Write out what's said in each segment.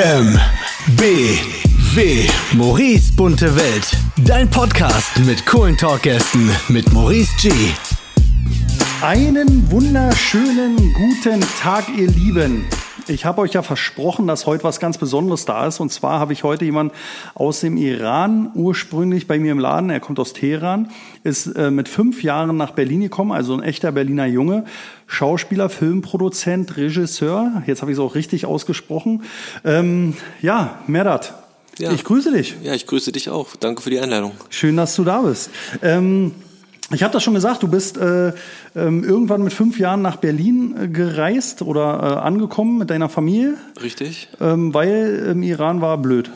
M, B, W. Maurice bunte Welt. Dein Podcast mit coolen Talkgästen mit Maurice G. Einen wunderschönen guten Tag, ihr Lieben. Ich habe euch ja versprochen, dass heute was ganz Besonderes da ist. Und zwar habe ich heute jemanden aus dem Iran ursprünglich bei mir im Laden. Er kommt aus Teheran, ist äh, mit fünf Jahren nach Berlin gekommen, also ein echter Berliner Junge. Schauspieler, Filmproduzent, Regisseur. Jetzt habe ich es auch richtig ausgesprochen. Ähm, ja, Merdat, Ja. ich grüße dich. Ja, ich grüße dich auch. Danke für die Einladung. Schön, dass du da bist. Ähm, ich habe das schon gesagt, du bist äh, ähm, irgendwann mit fünf Jahren nach Berlin äh, gereist oder äh, angekommen mit deiner Familie, Richtig? ähm, weil im Iran war blöd.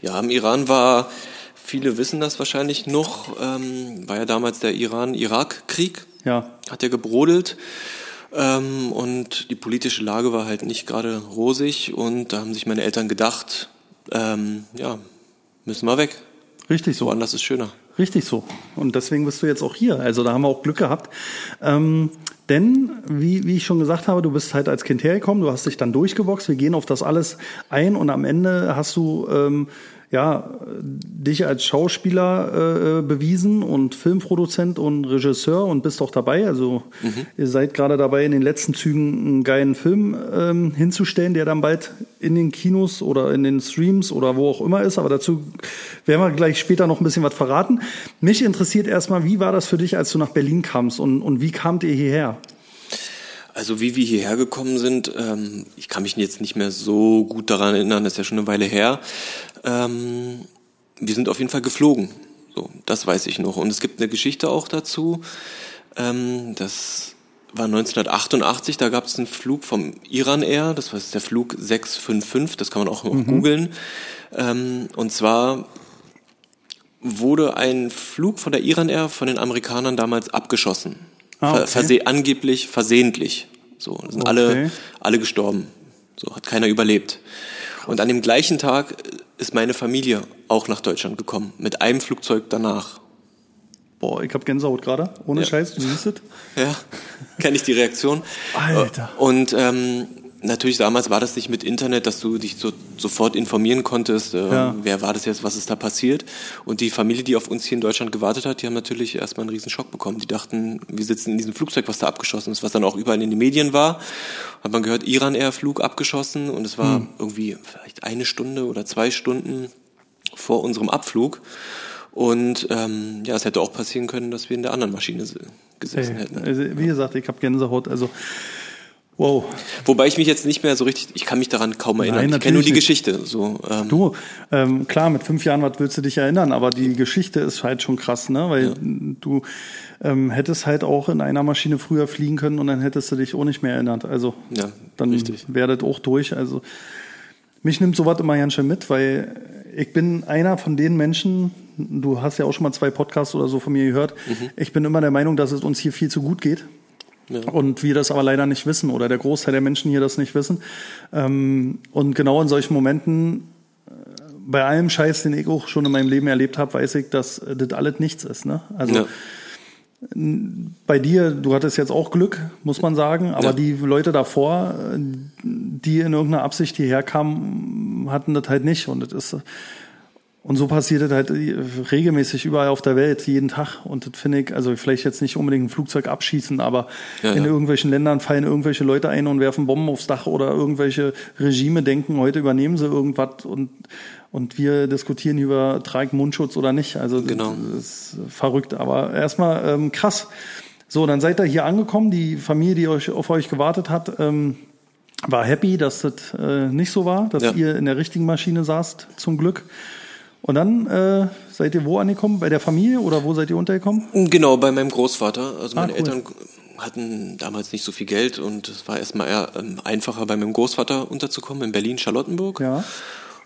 Ja, im Iran war, viele wissen das wahrscheinlich noch, ähm, war ja damals der Iran-Irak-Krieg, Ja, hat ja gebrodelt. Ähm, und die politische Lage war halt nicht gerade rosig und da haben sich meine Eltern gedacht, ähm, ja, müssen wir weg. richtig so. Woanders ist schöner. Richtig so. Und deswegen bist du jetzt auch hier. Also da haben wir auch Glück gehabt. Ähm, denn, wie, wie ich schon gesagt habe, du bist halt als Kind hergekommen, du hast dich dann durchgeboxt. Wir gehen auf das alles ein und am Ende hast du ähm, ja, dich als Schauspieler äh, bewiesen und Filmproduzent und Regisseur und bist auch dabei. Also ihr seid gerade dabei, in den letzten Zügen einen geilen Film ähm, hinzustellen, der dann bald in den Kinos oder in den Streams oder wo auch immer ist. Aber dazu werden wir gleich später noch ein bisschen was verraten. Mich interessiert erstmal, wie war das für dich, als du nach Berlin kamst und, und wie kamt ihr hierher? Also wie wir hierher gekommen sind, ähm, ich kann mich jetzt nicht mehr so gut daran erinnern, das ist ja schon eine Weile her. Ähm, wir sind auf jeden Fall geflogen. So, das weiß ich noch. Und es gibt eine Geschichte auch dazu. Ähm, das war 1988, da gab es einen Flug vom Iran Air, das war der Flug 655, das kann man auch noch googeln. Ähm, und zwar wurde ein Flug von der Iran Air von den Amerikanern damals abgeschossen. Ah, okay. verse angeblich versehentlich. So, da sind Okay. alle, alle gestorben. So, hat keiner überlebt. Und an dem gleichen Tag ist meine Familie auch nach Deutschland gekommen. Mit einem Flugzeug danach. Boah, ich hab Gänsehaut gerade. Ohne Ja. Scheiß, du siehst es. Ja, kenne ich die Reaktion. Alter. Und ähm, natürlich damals war das nicht mit Internet, dass du dich so, sofort informieren konntest, äh, Ja. wer war das jetzt, was ist da passiert. Und die Familie, die auf uns hier in Deutschland gewartet hat, die haben natürlich erstmal einen riesen Schock bekommen. Die dachten, wir sitzen in diesem Flugzeug, was da abgeschossen ist, was dann auch überall in den Medien war. Hat man gehört, Iran Air Flug abgeschossen und es war Hm. irgendwie vielleicht eine Stunde oder zwei Stunden vor unserem Abflug. Und ähm, ja, es hätte auch passieren können, dass wir in der anderen Maschine gesessen Ey, hätten. also, wie gesagt, ich hab Gänsehaut. Also, wow. Wobei ich mich jetzt nicht mehr so richtig, ich kann mich daran kaum erinnern. Nein, ich kenne nur die Geschichte. So, ähm, Du, ähm, klar, mit fünf Jahren, was willst du dich erinnern? Aber die Geschichte ist halt schon krass, ne? Weil du ähm, hättest halt auch in einer Maschine früher fliegen können und dann hättest du dich auch nicht mehr erinnert. Also Ja, dann das auch durch. Also mich nimmt sowas immer ganz schön mit, weil ich bin einer von den Menschen, du hast ja auch schon mal zwei Podcasts oder so von mir gehört, ich bin immer der Meinung, dass es uns hier viel zu gut geht. Ja. Und wir das aber leider nicht wissen oder der Großteil der Menschen hier das nicht wissen. Ähm, und genau in solchen Momenten, äh, bei allem Scheiß, den ich auch schon in meinem Leben erlebt habe, weiß ich, dass äh, das alles nichts ist. Ne? Also ja. bei dir, du hattest jetzt auch Glück, muss man sagen, aber Ja. die Leute davor, äh, die in irgendeiner Absicht hierher kamen, hatten das halt nicht. Und das ist und so passiert das halt regelmäßig überall auf der Welt, jeden Tag. Und das finde ich, also vielleicht jetzt nicht unbedingt ein Flugzeug abschießen, aber Ja, in ja. irgendwelchen Ländern fallen irgendwelche Leute ein und werfen Bomben aufs Dach oder irgendwelche Regime denken, heute übernehmen sie irgendwas und, und wir diskutieren über, trage ich Mundschutz oder nicht. Also das Genau. ist verrückt, aber erstmal ähm, krass. So, dann seid ihr hier angekommen, die Familie, die euch, auf euch gewartet hat, ähm, war happy, dass das äh, nicht so war, dass Ja. ihr in der richtigen Maschine saßt, zum Glück. Und dann äh, seid ihr wo angekommen? Bei der Familie oder wo seid ihr untergekommen? Genau, bei meinem Großvater. Also Ah, meine cool. Eltern hatten damals nicht so viel Geld und es war erstmal eher ähm, einfacher, bei meinem Großvater unterzukommen in Berlin-Charlottenburg. Ja.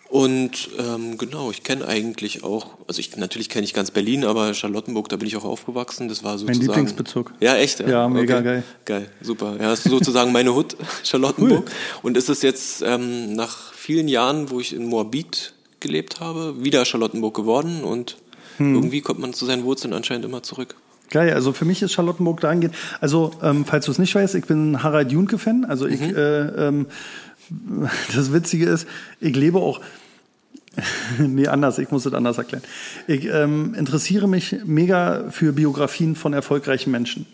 Und ähm, genau, ich kenne eigentlich auch, also ich natürlich kenne ich ganz Berlin, aber Charlottenburg, da bin ich auch aufgewachsen. Das war sozusagen Lieblingsbezirk. Ja, echt. Ja, mega geil. Geil, super. Ja, das ist sozusagen meine Hut, Charlottenburg. Und ist es jetzt ähm, nach vielen Jahren, wo ich in Moabit gelebt habe, wieder Charlottenburg geworden und Hm. irgendwie kommt man zu seinen Wurzeln anscheinend immer zurück. Geil, also für mich ist Charlottenburg dahingehend, also ähm, falls du es nicht weißt, ich bin Harald Junke-Fan, also ich äh, ähm, das Witzige ist, ich lebe auch, nee, anders, ich muss es anders erklären. Ich ähm, interessiere mich mega für Biografien von erfolgreichen Menschen.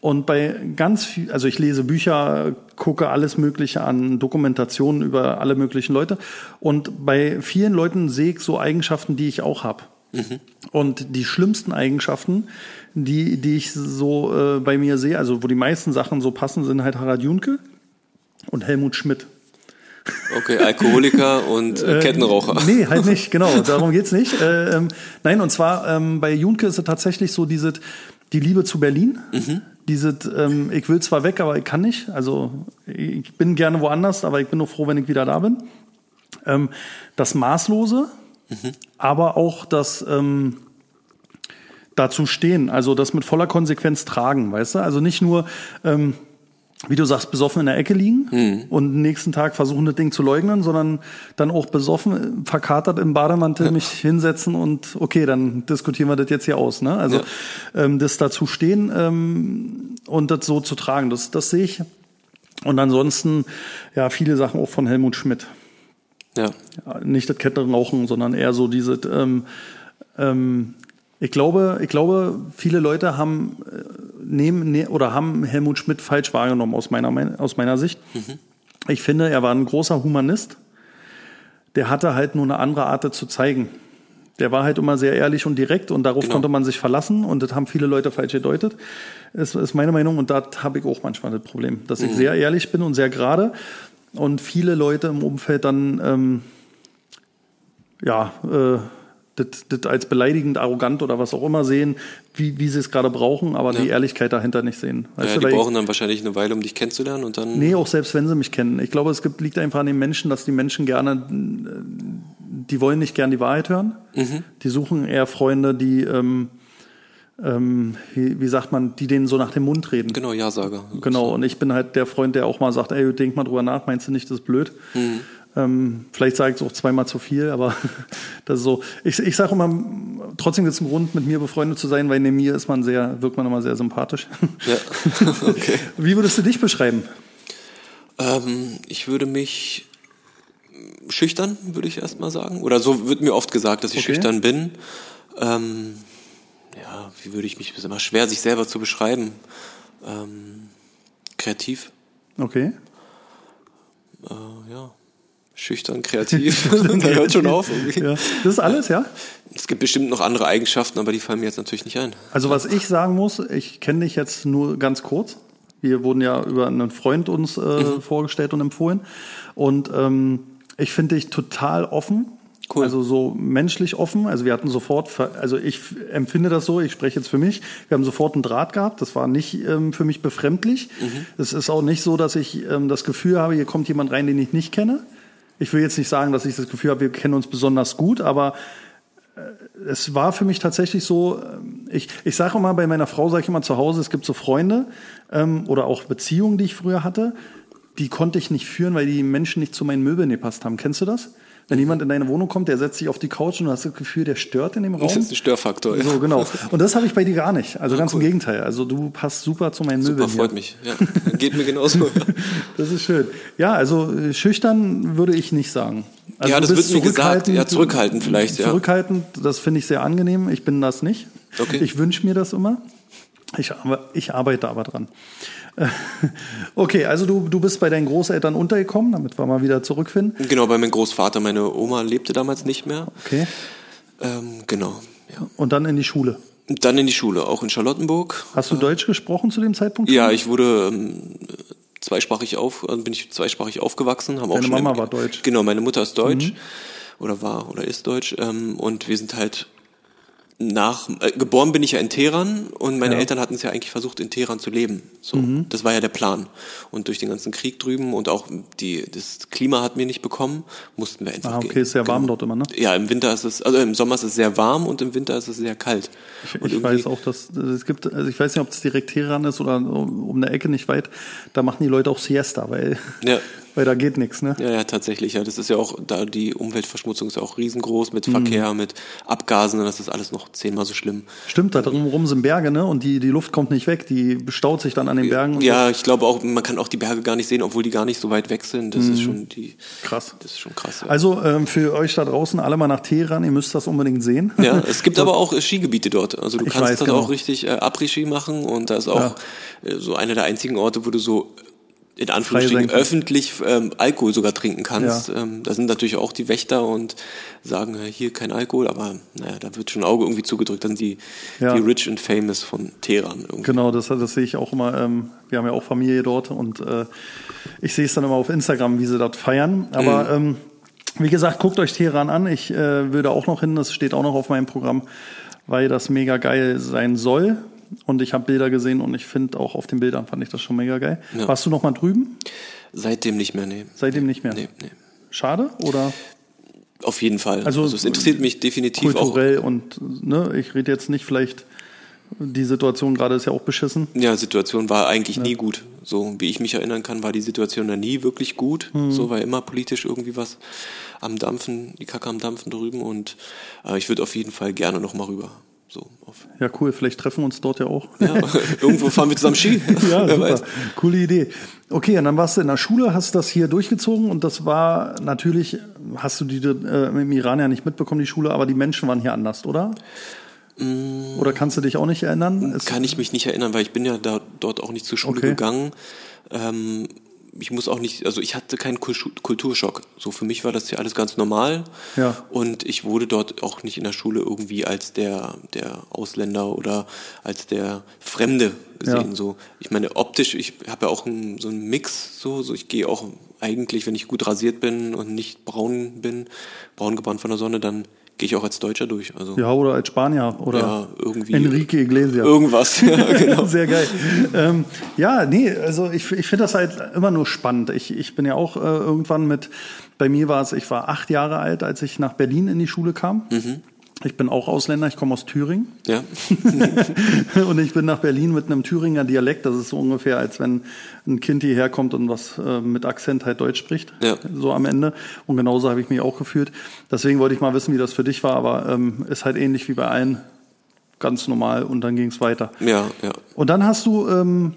Und bei ganz viel, also ich lese Bücher, gucke alles Mögliche an, Dokumentationen über alle möglichen Leute. Und bei vielen Leuten sehe ich so Eigenschaften, die ich auch habe. Und die schlimmsten Eigenschaften, die, die ich so äh, bei mir sehe, also wo die meisten Sachen so passen, sind halt Harald Junke und Helmut Schmidt. Okay, Alkoholiker und äh, Kettenraucher. Nee, halt nicht, genau, darum geht's nicht. Äh, ähm, nein, und zwar ähm, bei Junke ist es tatsächlich so, diese, die Liebe zu Berlin. Diese, ähm, ich will zwar weg, aber ich kann nicht. Also ich bin gerne woanders, aber ich bin nur froh, wenn ich wieder da bin. Ähm, das Maßlose, aber auch das ähm, dazu stehen, also das mit voller Konsequenz tragen, weißt du? Also nicht nur, ähm, wie du sagst, besoffen in der Ecke liegen und nächsten Tag versuchen, das Ding zu leugnen, sondern dann auch besoffen, äh, verkatert im Bademantel mich hinsetzen und okay, dann diskutieren wir das jetzt hier aus. Ne? Also ähm, das dazu stehen ähm, und das so zu tragen, das, das sehe ich. Und ansonsten, ja, viele Sachen auch von Helmut Schmidt. Ja. Ja, nicht das Kettenrauchen, sondern eher so diese. Ähm, ähm, ich glaube, ich glaube, viele Leute haben äh, nehmen ne, oder haben Helmut Schmidt falsch wahrgenommen aus meiner mein- aus meiner Sicht. Ich finde, er war ein großer Humanist. Der hatte halt nur eine andere Art zu zeigen. Der war halt immer sehr ehrlich und direkt und darauf Genau. konnte man sich verlassen und das haben viele Leute falsch gedeutet. Das ist meine Meinung und da habe ich auch manchmal das Problem, dass ich sehr ehrlich bin und sehr gerade und viele Leute im Umfeld dann ähm, ja äh, das, das als beleidigend, arrogant oder was auch immer sehen, wie, wie sie es gerade brauchen, aber die Ja. Ehrlichkeit dahinter nicht sehen. Weißt ja du, die weil ich- brauchen dann wahrscheinlich eine Weile, um dich kennenzulernen und dann. Nee, auch selbst wenn sie mich kennen. Ich glaube, es gibt, liegt einfach an den Menschen, dass die Menschen gerne, äh, die wollen nicht gern die Wahrheit hören. Die suchen eher Freunde, die, ähm, ähm, wie, wie sagt man, die denen so nach dem Mund reden. Genau, Ja-Sager. Genau, und ich bin halt der Freund, der auch mal sagt, ey, denk mal drüber nach, meinst du nicht, das ist blöd? Ähm, vielleicht sage ich es auch zweimal zu viel, aber das ist so. Ich, ich sage immer, trotzdem gibt es einen Grund, mit mir befreundet zu sein, weil neben mir ist man sehr, wirkt man immer sehr sympathisch. Ja. okay. Wie würdest du dich beschreiben? Ähm, ich würde mich schüchtern, würde ich erstmal sagen. Oder so wird mir oft gesagt, dass ich Okay. schüchtern bin. Ähm, ja, wie würde ich mich, ist immer schwer, sich selber zu beschreiben. Ähm, kreativ, Okay. äh, ja. Schüchtern, kreativ. da hört schon auf. Ja. Das ist alles, ja? Es gibt bestimmt noch andere Eigenschaften, aber die fallen mir jetzt natürlich nicht ein. Also was ich sagen muss, ich kenne dich jetzt nur ganz kurz. Wir wurden ja über einen Freund uns äh, vorgestellt und empfohlen. Und ähm, ich finde dich total offen. Cool. Also so menschlich offen. Also wir hatten sofort, also ich empfinde das so, ich spreche jetzt für mich, wir haben sofort einen Draht gehabt. Das war nicht ähm, für mich befremdlich. Es ist auch nicht so, dass ich ähm, das Gefühl habe, hier kommt jemand rein, den ich nicht kenne. Ich will jetzt nicht sagen, dass ich das Gefühl habe, wir kennen uns besonders gut, aber es war für mich tatsächlich so, ähm, ich, ich sage immer, bei meiner Frau sage ich immer zu Hause, es gibt so Freunde ähm, oder auch Beziehungen, die ich früher hatte, die konnte ich nicht führen, weil die Menschen nicht zu meinen Möbeln gepasst haben. Kennst du das? Wenn jemand in deine Wohnung kommt, der setzt sich auf die Couch und du hast das Gefühl, der stört in dem Raum. Das ist ein Störfaktor. So, genau. Und das habe ich bei dir gar nicht. Also ganz im Gegenteil. Also du passt super zu meinen Super, Möbeln. freut hier. mich. Ja, geht mir genauso. Das ist schön. Ja, also äh, schüchtern würde ich nicht sagen. Also Ja, das wird mir gesagt. Ja, zurückhaltend vielleicht, ja. Zurückhaltend, das finde ich sehr angenehm. Ich bin das nicht. Okay. Ich wünsche mir das immer. Ich, ich arbeite aber dran. Äh, Okay, also du, du bist bei deinen Großeltern untergekommen, damit wir mal wieder zurückfinden. genau, bei meinem Großvater. Meine Oma lebte damals nicht mehr. Okay. Ähm, genau. Ja. Und dann in die Schule. Dann in die Schule, auch in Charlottenburg. Hast du Deutsch gesprochen zu dem Zeitpunkt? Ja, ich wurde ähm, zweisprachig auf, also bin ich zweisprachig aufgewachsen. Haben auch Deine schon Mama im- war deutsch. Mhm. Genau, meine Mutter ist deutsch oder war oder ist deutsch ähm, und wir sind halt nach äh, geboren bin ich ja in Teheran und meine Ja. Mhm. Eltern hatten es ja eigentlich versucht in Teheran zu leben. So, das war ja der Plan. Und durch den ganzen Krieg drüben und auch die das Klima hat mir nicht bekommen, mussten wir einfach Ah, okay, gehen. ist sehr warm Genau. dort immer, ne? Ja, im Winter ist es also im Sommer ist es sehr warm und im Winter ist es sehr kalt. Ich, ich weiß auch, dass es gibt, also ich weiß nicht, ob es direkt Teheran ist oder um um eine Ecke nicht weit, da machen die Leute auch Siesta, weil Ja. Weil da geht nichts, ne? Ja, ja, tatsächlich. Ja, das ist ja auch, da die Umweltverschmutzung ist ja auch riesengroß mit Verkehr, mit Abgasen, das ist alles noch zehnmal so schlimm. Stimmt, da drumherum sind Berge, ne? Und die, die Luft kommt nicht weg, die bestaut sich dann an den Bergen. Ja, ich glaube auch, man kann auch die Berge gar nicht sehen, obwohl die gar nicht so weit weg sind. Das ist schon die, so. Krass. das ist schon krass. Ja. Also ähm, für euch da draußen alle mal nach Teheran, ihr müsst das unbedingt sehen. Ja, es gibt aber auch äh, Skigebiete dort. Also du Ich kannst weiß, dort genau. auch richtig äh, Après-Ski machen und da ist auch äh, so einer der einzigen Orte, wo du so in Anführungsstrichen öffentlich ähm, Alkohol sogar trinken kannst. Ähm, da sind natürlich auch die Wächter und sagen, äh, hier kein Alkohol, aber naja, da wird schon ein Auge irgendwie zugedrückt. Dann die, Ja. die Rich and Famous von Teheran. Irgendwie. Genau, das, das sehe ich auch immer. Ähm, wir haben ja auch Familie dort und äh, ich sehe es dann immer auf Instagram, wie sie dort feiern. Aber ähm, wie gesagt, guckt euch Teheran an. Ich äh, würde auch noch hin, das steht auch noch auf meinem Programm, weil das mega geil sein soll. Und ich habe Bilder gesehen und ich finde auch auf den Bildern fand ich das schon mega geil. Ja. Warst du noch mal drüben? Seitdem nicht mehr, nee. Seitdem nicht mehr. Nee, nee. Schade oder Auf jeden Fall. Also, Also, es interessiert mich definitiv auch. kulturell und ne, ich rede jetzt nicht vielleicht die Situation gerade ist ja auch beschissen. Ja, Situation war eigentlich nie gut. So wie ich mich erinnern kann, war die Situation da nie wirklich gut. Hm. So war immer politisch irgendwie was am Dampfen, die Kacke am Dampfen drüben und äh, ich würde auf jeden Fall gerne noch mal rüber. So auf. Ja, cool, vielleicht treffen wir uns dort ja auch. Ja, irgendwo fahren wir zusammen Ski. Ja, super. weiß. Coole Idee. Okay, und dann warst du in der Schule, hast das hier durchgezogen und das war natürlich, hast du die äh, im Iran ja nicht mitbekommen, die Schule, aber die Menschen waren hier anders, oder? Oder kannst du dich auch nicht erinnern? Es, Mm. Kann ich mich nicht erinnern, weil ich bin ja da, dort auch nicht zur Schule Okay. gegangen. Ähm, ich muss auch nicht, also ich hatte keinen Kultu- Kulturschock. So für mich war das ja alles ganz normal. Ja. Und ich wurde dort auch nicht in der Schule irgendwie als der, der Ausländer oder als der Fremde gesehen. Ja. So, ich meine, optisch, ich habe ja auch einen, so einen Mix, so, so ich gehe auch eigentlich, wenn ich gut rasiert bin und nicht braun bin, braun gebrannt von der Sonne, dann gehe ich auch als Deutscher durch. Also ja, oder als Spanier oder Ja, irgendwie- Enrique Iglesias. irgendwas. ja, genau. Sehr geil. ähm, ja, nee, also ich, ich finde das halt immer nur spannend. Ich, ich bin ja auch äh, irgendwann mit, bei mir war es, ich war acht Jahre alt, als ich nach Berlin in die Schule kam. Ich bin auch Ausländer, ich komme aus Thüringen. Ja. Und ich bin nach Berlin mit einem Thüringer Dialekt. Das ist so ungefähr, als wenn ein Kind hierher kommt und was äh, mit Akzent halt Deutsch spricht. Ja. So am Ende. Und genauso habe ich mich auch gefühlt. Deswegen wollte ich mal wissen, wie das für dich war. Aber ähm, ist halt ähnlich wie bei allen. Ganz normal. Und dann ging es weiter. Ja, ja. Und dann hast du ähm,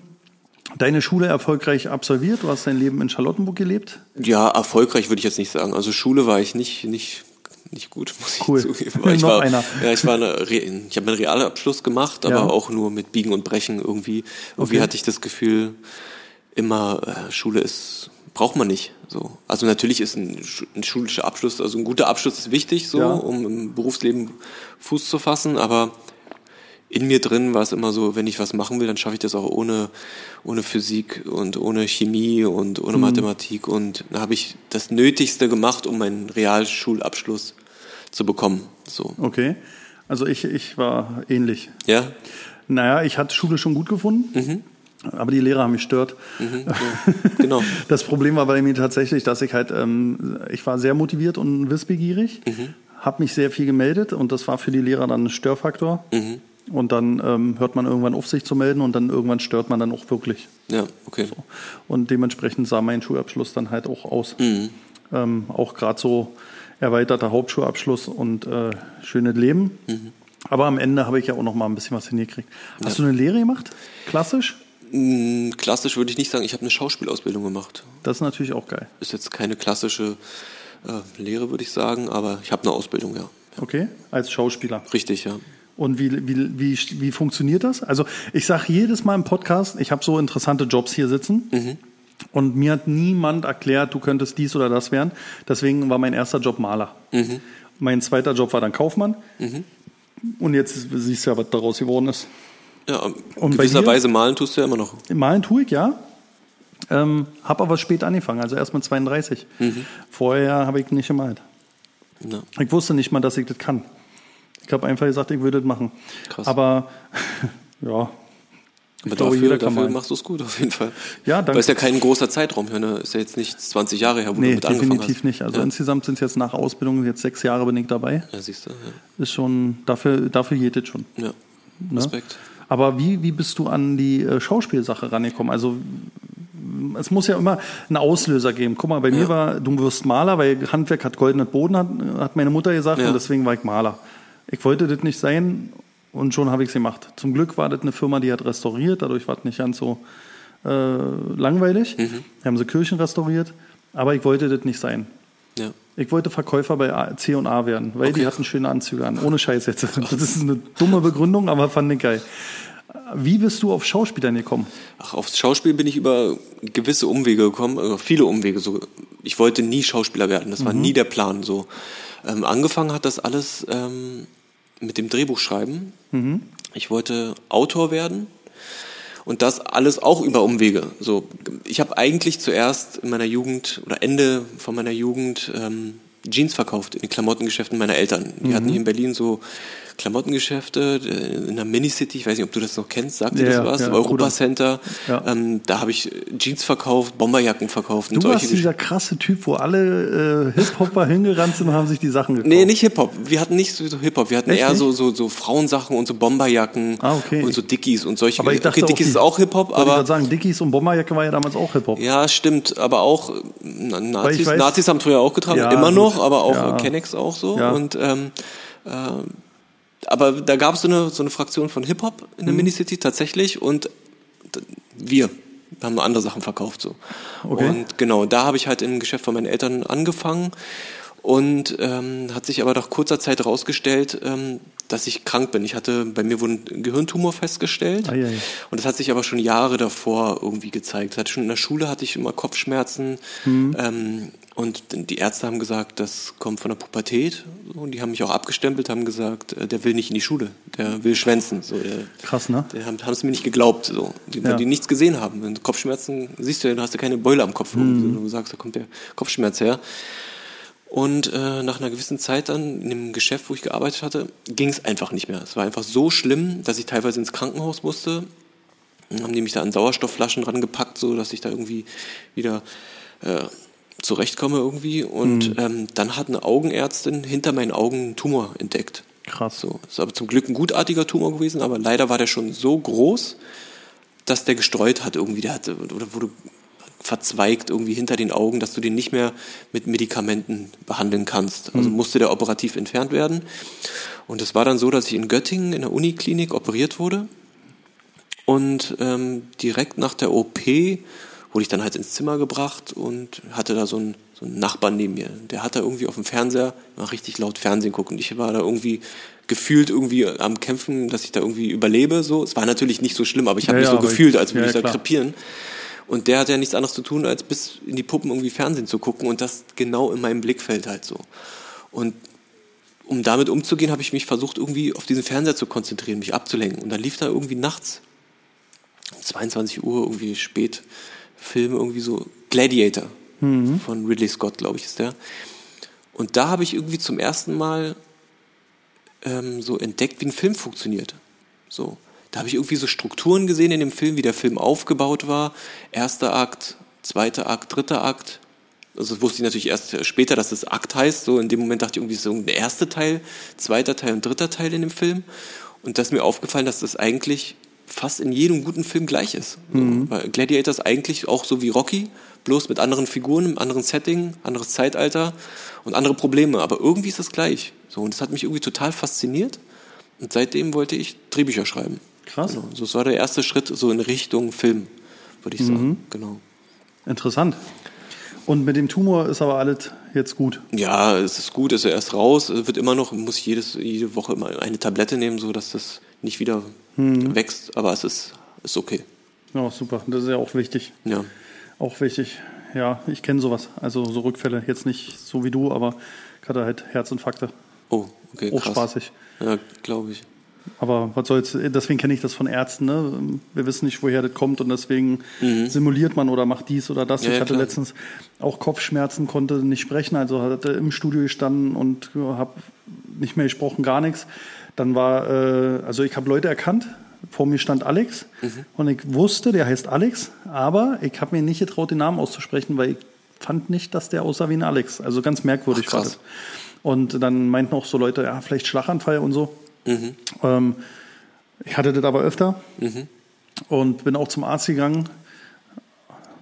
deine Schule erfolgreich absolviert. Du hast dein Leben in Charlottenburg gelebt. Ja, erfolgreich würde ich jetzt nicht sagen. Also Schule war ich nicht, nicht, nicht gut, muss ich Cool. zugeben. Ich war, einer. Ja, ich war eine, ich habe meinen Realabschluss gemacht, aber Ja. auch nur mit Biegen und Brechen irgendwie. Irgendwie Okay. hatte ich das Gefühl, immer äh, Schule ist braucht man nicht. So, also natürlich ist ein, ein schulischer Abschluss, also ein guter Abschluss ist wichtig, so Ja. um im Berufsleben Fuß zu fassen, aber in mir drin war es immer so, wenn ich was machen will, dann schaffe ich das auch ohne, ohne Physik und ohne Chemie und Mhm. ohne Mathematik. Und da habe ich das Nötigste gemacht, um meinen Realschulabschluss zu bekommen. So. Okay. Also ich, ich war ähnlich. Ja? Naja, ich hatte Schule schon gut gefunden. Aber die Lehrer haben mich stört. Genau. Das Problem war bei mir tatsächlich, dass ich halt, ähm, ich war sehr motiviert und wissbegierig, habe mich sehr viel gemeldet und das war für die Lehrer dann ein Störfaktor. Und dann ähm, hört man irgendwann auf, sich zu melden und dann irgendwann stört man dann auch wirklich. Ja, okay. Und dementsprechend sah mein Schulabschluss dann halt auch aus. Ähm, auch gerade so erweiterter Hauptschulabschluss und äh, schönes Leben. Aber am Ende habe ich ja auch noch mal ein bisschen was hingekriegt. Hast du eine Lehre gemacht? Klassisch? Mm, Klassisch würde ich nicht sagen, ich habe eine Schauspielausbildung gemacht. Das ist natürlich auch geil. Ist jetzt keine klassische äh, Lehre, würde ich sagen, aber ich habe eine Ausbildung, ja. Okay, als Schauspieler. Richtig, ja. Und wie, wie, wie, wie funktioniert das? Also ich sage jedes Mal im Podcast, ich habe so interessante Jobs hier sitzen. Und mir hat niemand erklärt, du könntest dies oder das werden. Deswegen war mein erster Job Maler. Mein zweiter Job war dann Kaufmann. Und jetzt siehst du ja, was daraus geworden ist. Ja, Und in gewisser dir? Weise malen tust du ja immer noch. Malen tue ich, ja. Ähm, habe aber spät angefangen, also erst mit 32. Vorher habe ich nicht gemalt. Ja. Ich wusste nicht mal, dass ich das kann. Ich habe einfach gesagt, ich würde das machen. Krass. Aber ja, Aber glaube, dafür, kann dafür machst du es gut, auf jeden Fall. Ja, danke. Weil es ja kein großer Zeitraum hier, ne? Ist ja jetzt nicht 20 Jahre her, wo nee, du mit angefangen definitiv hast. nicht. Also ja. insgesamt sind es jetzt nach Ausbildung jetzt sechs Jahre bin ich dabei. ja, siehst du, ja. Ist schon, dafür, dafür geht es schon. ja. Ne? Respekt. Aber wie, wie bist du an die äh, Schauspielsache rangekommen? Also es muss ja immer einen Auslöser geben. Guck mal, bei mir war, du wirst Maler, weil Handwerk hat goldenen Boden, hat, hat meine Mutter gesagt, Ja. und deswegen war ich Maler. Ich wollte das nicht sein und schon habe ich es gemacht. Zum Glück war das eine Firma, die hat restauriert, dadurch war es nicht ganz so äh, langweilig. Mhm. Haben sie Kirchen restauriert, aber ich wollte das nicht sein. Ja. Ich wollte Verkäufer bei A- C und A werden, weil die Okay. hatten schöne Anzüge an. Ohne Scheiß jetzt. Das ist eine dumme Begründung, aber fand ich geil. Wie bist du auf Schauspielern gekommen? Ach, aufs Schauspiel bin ich über gewisse Umwege gekommen, also viele Umwege. So, ich wollte nie Schauspieler werden, das war nie der Plan. So, ähm, angefangen hat das alles ähm, mit dem Drehbuchschreiben. Ich wollte Autor werden und das alles auch über Umwege. So, ich habe eigentlich zuerst in meiner Jugend oder Ende von meiner Jugend ähm, Jeans verkauft in den Klamottengeschäften meiner Eltern. Die hatten hier in Berlin so Klamottengeschäfte äh, in der Minicity. Ich weiß nicht, ob du das noch kennst. Sagt dir Ja, das was? ja, Europa Bruder. Center. Ja. Ähm, da habe ich Jeans verkauft, Bomberjacken verkauft Du warst dieser krasse Typ, wo alle äh, Hip-Hopper hingerannt sind und haben sich die Sachen gekauft. Nee, nicht Hip-Hop. Wir hatten nicht so Hip-Hop. Wir hatten Echt eher nicht? so, so, so Frauensachen und so Bomberjacken Ah, okay. und so Dickies und solche. Aber ich dachte okay, Dickies ist auch Hip-Hop, Wollte ich aber gerade sagen, Dickies und Bomberjacke war ja damals auch Hip-Hop. Ja, stimmt, aber auch äh, Nazis, weiß- Nazis haben früher auch getragen, immer noch, aber auch Ja. Kennex auch so. Und ähm, äh, aber da gab es so eine, so eine Fraktion von Hip-Hop in Mhm. der Minicity tatsächlich und wir haben andere Sachen verkauft so. Okay. Und genau, da habe ich halt im Geschäft von meinen Eltern angefangen und ähm, hat sich aber nach kurzer Zeit herausgestellt, ähm, dass ich krank bin. Ich hatte, bei mir wurde ein Gehirntumor festgestellt. Ei, ei. Und das hat sich aber schon Jahre davor irgendwie gezeigt. Hatte schon in der Schule hatte ich immer Kopfschmerzen. Mhm. Ähm, und die Ärzte haben gesagt, das kommt von der Pubertät. Und die haben mich auch abgestempelt, haben gesagt, äh, der will nicht in die Schule, der will schwänzen. So, der, Krass, ne? die haben, es mir nicht geglaubt, so. Die, weil Ja. die nichts gesehen haben. Wenn du Kopfschmerzen siehst du ja, du hast ja keine Beule am Kopf. Mhm. Du sagst, da kommt der Kopfschmerz her. Und äh, nach einer gewissen Zeit dann in dem Geschäft, wo ich gearbeitet hatte, ging es einfach nicht mehr. Es war einfach so schlimm, dass ich teilweise ins Krankenhaus musste. Dann haben die mich da an Sauerstoffflaschen rangepackt, so dass ich da irgendwie wieder äh, zurechtkomme irgendwie. Und ähm, dann hat eine Augenärztin hinter meinen Augen einen Tumor entdeckt. Krass. So, ist aber zum Glück ein gutartiger Tumor gewesen, aber leider war der schon so groß, dass der gestreut hat irgendwie, der hatte, oder wurde verzweigt irgendwie hinter den Augen, dass du den nicht mehr mit Medikamenten behandeln kannst. Also musste der operativ entfernt werden. Und es war dann so, dass ich in Göttingen in der Uniklinik operiert wurde. Und ähm, direkt nach der OP wurde ich dann halt ins Zimmer gebracht und hatte da so einen, so einen Nachbarn neben mir. Der hat da irgendwie auf dem Fernseher mal richtig laut Fernsehen gucken. Und ich war da irgendwie gefühlt irgendwie am Kämpfen, dass ich da irgendwie überlebe. So, es war natürlich nicht so schlimm, aber ich habe Ja, mich so gefühlt, als würde ja, ich da krepieren. Und der hat ja nichts anderes zu tun, als bis in die Puppen irgendwie Fernsehen zu gucken und das genau in meinem Blickfeld halt so. Und um damit umzugehen, habe ich mich versucht, irgendwie auf diesen Fernseher zu konzentrieren, mich abzulenken. Und dann lief da irgendwie nachts, um 22 Uhr, irgendwie spät, Film irgendwie so, Gladiator von Ridley Scott, glaube ich, ist der. Und da habe ich irgendwie zum ersten Mal ähm, so entdeckt, wie ein Film funktioniert. So. Da habe ich irgendwie so Strukturen gesehen in dem Film, wie der Film aufgebaut war. Erster Akt, zweiter Akt, dritter Akt. Also das wusste ich natürlich erst später, dass das Akt heißt. So in dem Moment dachte ich irgendwie so der erste Teil, zweiter Teil und dritter Teil in dem Film. Und da ist mir aufgefallen, dass das eigentlich fast in jedem guten Film gleich ist. So, Weil Gladiator ist eigentlich auch so wie Rocky, bloß mit anderen Figuren, einem anderen Setting, anderes Zeitalter und andere Probleme. Aber irgendwie ist das gleich. So, und das hat mich irgendwie total fasziniert. Und seitdem wollte ich Drehbücher schreiben. Krass. Genau. So, das war der erste Schritt so in Richtung Film, würde ich sagen. Genau. Interessant. Und mit dem Tumor ist aber alles jetzt gut. Ja, es ist gut, ist er erst raus. Es wird immer noch, muss ich jedes, jede Woche immer eine Tablette nehmen, so dass das nicht wieder wächst. Aber es ist, ist okay. Ja, super. Das ist ja auch wichtig. Ja. Auch wichtig. Ja, ich kenne sowas. Also so Rückfälle. Jetzt nicht so wie du, aber ich hatte halt Herzinfarkte. Oh, okay, Auch krass. spaßig. Ja, glaube ich. Aber was soll's, deswegen kenne ich das von Ärzten. Ne? Wir wissen nicht, woher das kommt und deswegen simuliert man oder macht dies oder das. Mhm. Ja, ich hatte klar. letztens auch Kopfschmerzen, konnte nicht sprechen, also hatte im Studio gestanden und habe nicht mehr gesprochen, gar nichts. Dann war, äh, also ich habe Leute erkannt. Vor mir stand Alex Mhm. und ich wusste, der heißt Alex, aber ich habe mir nicht getraut, den Namen auszusprechen, weil ich fand nicht, dass der aussah wie ein Alex. Also ganz merkwürdig Ach, war das. Und dann meinten auch so Leute, ja, vielleicht Schlaganfall und so. Mhm. Ähm, ich hatte das aber öfter und bin auch zum Arzt gegangen.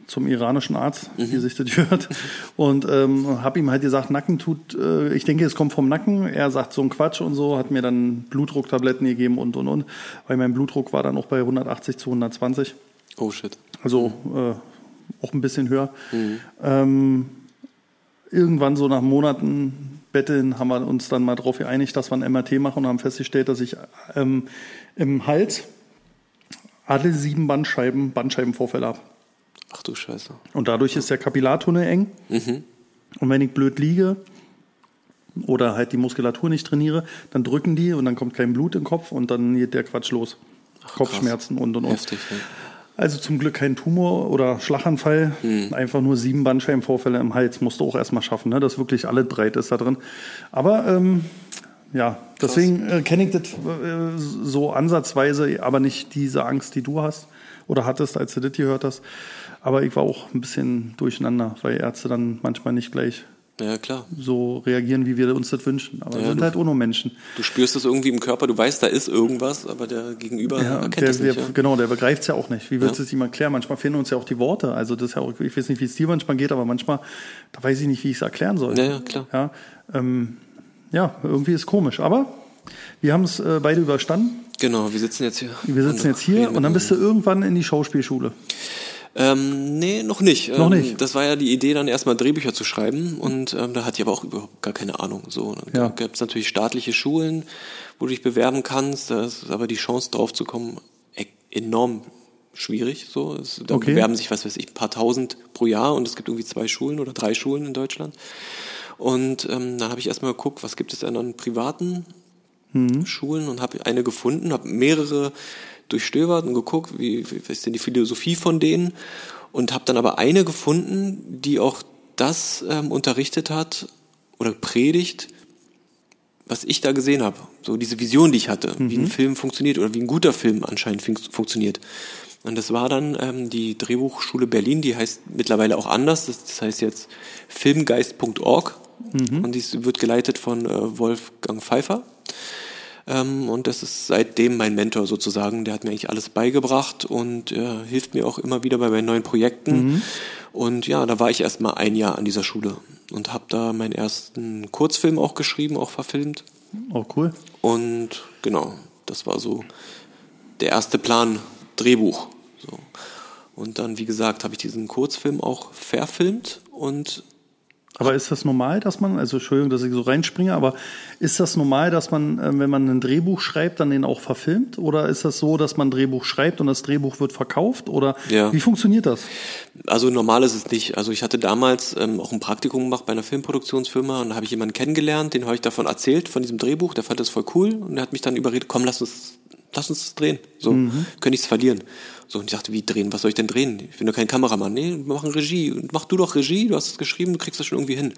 zum iranischen Arzt, wie sich das gehört. Und ähm, habe ihm halt gesagt, Nacken tut, äh, ich denke, es kommt vom Nacken. Er sagt so ein Quatsch und so, hat mir dann Blutdrucktabletten gegeben und und und. Weil mein Blutdruck war dann auch bei 180 zu 120. Oh shit. Also äh, auch ein bisschen höher. Ähm, irgendwann so nach Monaten Betteln haben wir uns dann mal darauf geeinigt, dass wir ein MRT machen und haben festgestellt, dass ich ähm, im Hals alle sieben Bandscheiben Bandscheibenvorfälle habe. Ach du Scheiße. Und dadurch ist der Kapillartunnel eng. Und wenn ich blöd liege oder halt die Muskulatur nicht trainiere, dann drücken die und dann kommt kein Blut im Kopf und dann geht der Quatsch los. Kopfschmerzen und und und. Heftig, ne? Also zum Glück kein Tumor oder Schlaganfall, einfach nur sieben Bandscheibenvorfälle im Hals, musst du auch erstmal schaffen, ne? dass wirklich alles breit ist da drin. Aber ähm, ja, deswegen äh, kenne ich das äh, so ansatzweise, aber nicht diese Angst, die du hast oder hattest, als du das gehört hast. Aber ich war auch ein bisschen durcheinander, weil Ärzte dann manchmal nicht gleich Ja, klar. so reagieren, wie wir uns das wünschen. Aber wir Ja, sind du- halt auch nur Menschen. Du spürst es irgendwie im Körper, du weißt, da ist irgendwas, aber der Gegenüber Ja, erkennt der, das nicht. der, ja. Genau, der begreift es ja auch nicht. Wie willst du es ihm erklären? Manchmal fehlen uns ja auch die Worte. Also das ist ja auch, ich weiß nicht, wie es dir manchmal geht, aber manchmal, da weiß ich nicht, wie ich es erklären soll. Ja, ja, klar. Ja, ähm, ja, irgendwie ist komisch. Aber wir haben es äh, beide überstanden. Genau, wir sitzen jetzt hier. Wir sitzen jetzt hier und dann bist du irgendwann in die Schauspielschule. Ähm, nee, noch nicht. Noch ähm, nicht. Das war ja die Idee, dann erstmal Drehbücher zu schreiben und ähm, da hatte ich aber auch überhaupt gar keine Ahnung. So, dann Ja. gab es natürlich staatliche Schulen, wo du dich bewerben kannst, da ist aber die Chance drauf zu kommen e enorm schwierig. So, es, da Okay. bewerben sich, was weiß ich, ein paar tausend pro Jahr und es gibt irgendwie zwei Schulen oder drei Schulen in Deutschland. Und ähm, dann habe ich erstmal geguckt, was gibt es denn an privaten Schulen und habe eine gefunden, habe mehrere durchstöbert und geguckt, wie, wie ist denn die Philosophie von denen und habe dann aber eine gefunden, die auch das ähm, unterrichtet hat oder predigt, was ich da gesehen habe. So diese Vision, die ich hatte, wie ein Film funktioniert oder wie ein guter Film anscheinend fun funktioniert. Und das war dann ähm, die Drehbuchschule Berlin, die heißt mittlerweile auch anders, das, das heißt jetzt filmgeist.org und die wird geleitet von äh, Wolfgang Pfeiffer. Ähm, und das ist seitdem mein Mentor sozusagen. Der hat mir eigentlich alles beigebracht und äh, hilft mir auch immer wieder bei meinen neuen Projekten. Und ja, da war ich erst mal ein Jahr an dieser Schule und habe da meinen ersten Kurzfilm auch geschrieben, auch verfilmt. Oh, cool. Und genau, das war so der erste Plan, Drehbuch. So. Und dann, wie gesagt, habe ich diesen Kurzfilm auch verfilmt und Aber ist das normal, dass man, also Entschuldigung, dass ich so reinspringe, aber ist das normal, dass man, äh, wenn man ein Drehbuch schreibt, dann den auch verfilmt? Oder ist das so, dass man ein Drehbuch schreibt und das Drehbuch wird verkauft? Oder Ja. wie funktioniert das? Also normal ist es nicht. Also ich hatte damals ähm, auch ein Praktikum gemacht bei einer Filmproduktionsfirma und da habe ich jemanden kennengelernt, den habe ich davon erzählt, von diesem Drehbuch, der fand das voll cool und der hat mich dann überredet, komm, lass uns, lass uns das drehen. So, könnte ich es verlieren. So, und ich dachte, wie drehen? Was soll ich denn drehen? Ich bin doch kein Kameramann. Nee, wir machen Regie. Und mach du doch Regie, du hast es geschrieben, du kriegst das schon irgendwie hin.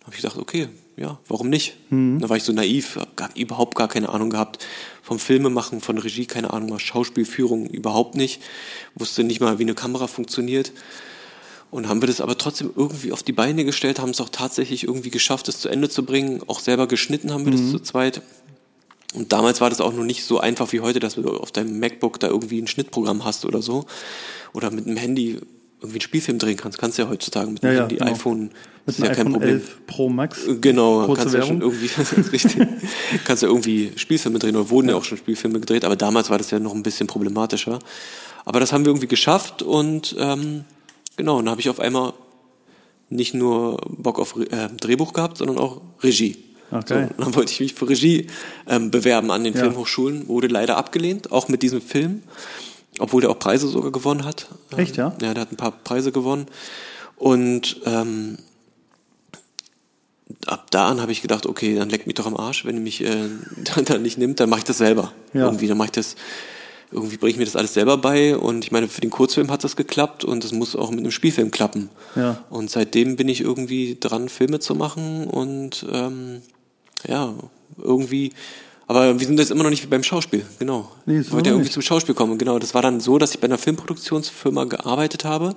Da habe ich gedacht, okay, ja, warum nicht? Da war ich so naiv, hab gar, überhaupt gar keine Ahnung gehabt vom Filmemachen, von Regie, keine Ahnung, Schauspielführung überhaupt nicht. Wusste nicht mal, wie eine Kamera funktioniert. Und haben wir das aber trotzdem irgendwie auf die Beine gestellt, haben es auch tatsächlich irgendwie geschafft, es zu Ende zu bringen. Auch selber geschnitten haben wir das zu zweit. Und damals war das auch noch nicht so einfach wie heute, dass du auf deinem MacBook da irgendwie ein Schnittprogramm hast oder so. Oder mit einem Handy irgendwie einen Spielfilm drehen kannst. Kannst du ja heutzutage mit Ja, einem ja, Handy, genau. iPhone. Mit ist ja kein iPhone Problem. 11 Pro Max. Genau, Kurze kannst du ja schon irgendwie, richtig, kannst ja irgendwie Spielfilme drehen oder wurden ja auch schon Spielfilme gedreht, aber damals war das ja noch ein bisschen problematischer. Aber das haben wir irgendwie geschafft und ähm, genau, und dann habe ich auf einmal nicht nur Bock auf äh, Drehbuch gehabt, sondern auch Regie. Ach, so, dann wollte ich mich für Regie ähm, bewerben an den Ja. Filmhochschulen, wurde leider abgelehnt, auch mit diesem Film, obwohl der auch Preise sogar gewonnen hat. Echt, ja? Ja, der hat ein paar Preise gewonnen. Und ähm, ab da an habe ich gedacht, okay, dann leck mich doch am Arsch, wenn ihr mich äh, dann, dann nicht nimmt, dann mache ich das selber. Ja. Irgendwie, dann mache ich das, irgendwie bringe ich mir das alles selber bei und ich meine, für den Kurzfilm hat das geklappt und das muss auch mit einem Spielfilm klappen. Ja. Und seitdem bin ich irgendwie dran, Filme zu machen und ähm, ja, irgendwie, aber wir sind jetzt immer noch nicht beim Schauspiel, genau. Nee, ich wollte ja irgendwie nicht. zum Schauspiel kommen, genau. Das war dann so, dass ich bei einer Filmproduktionsfirma gearbeitet habe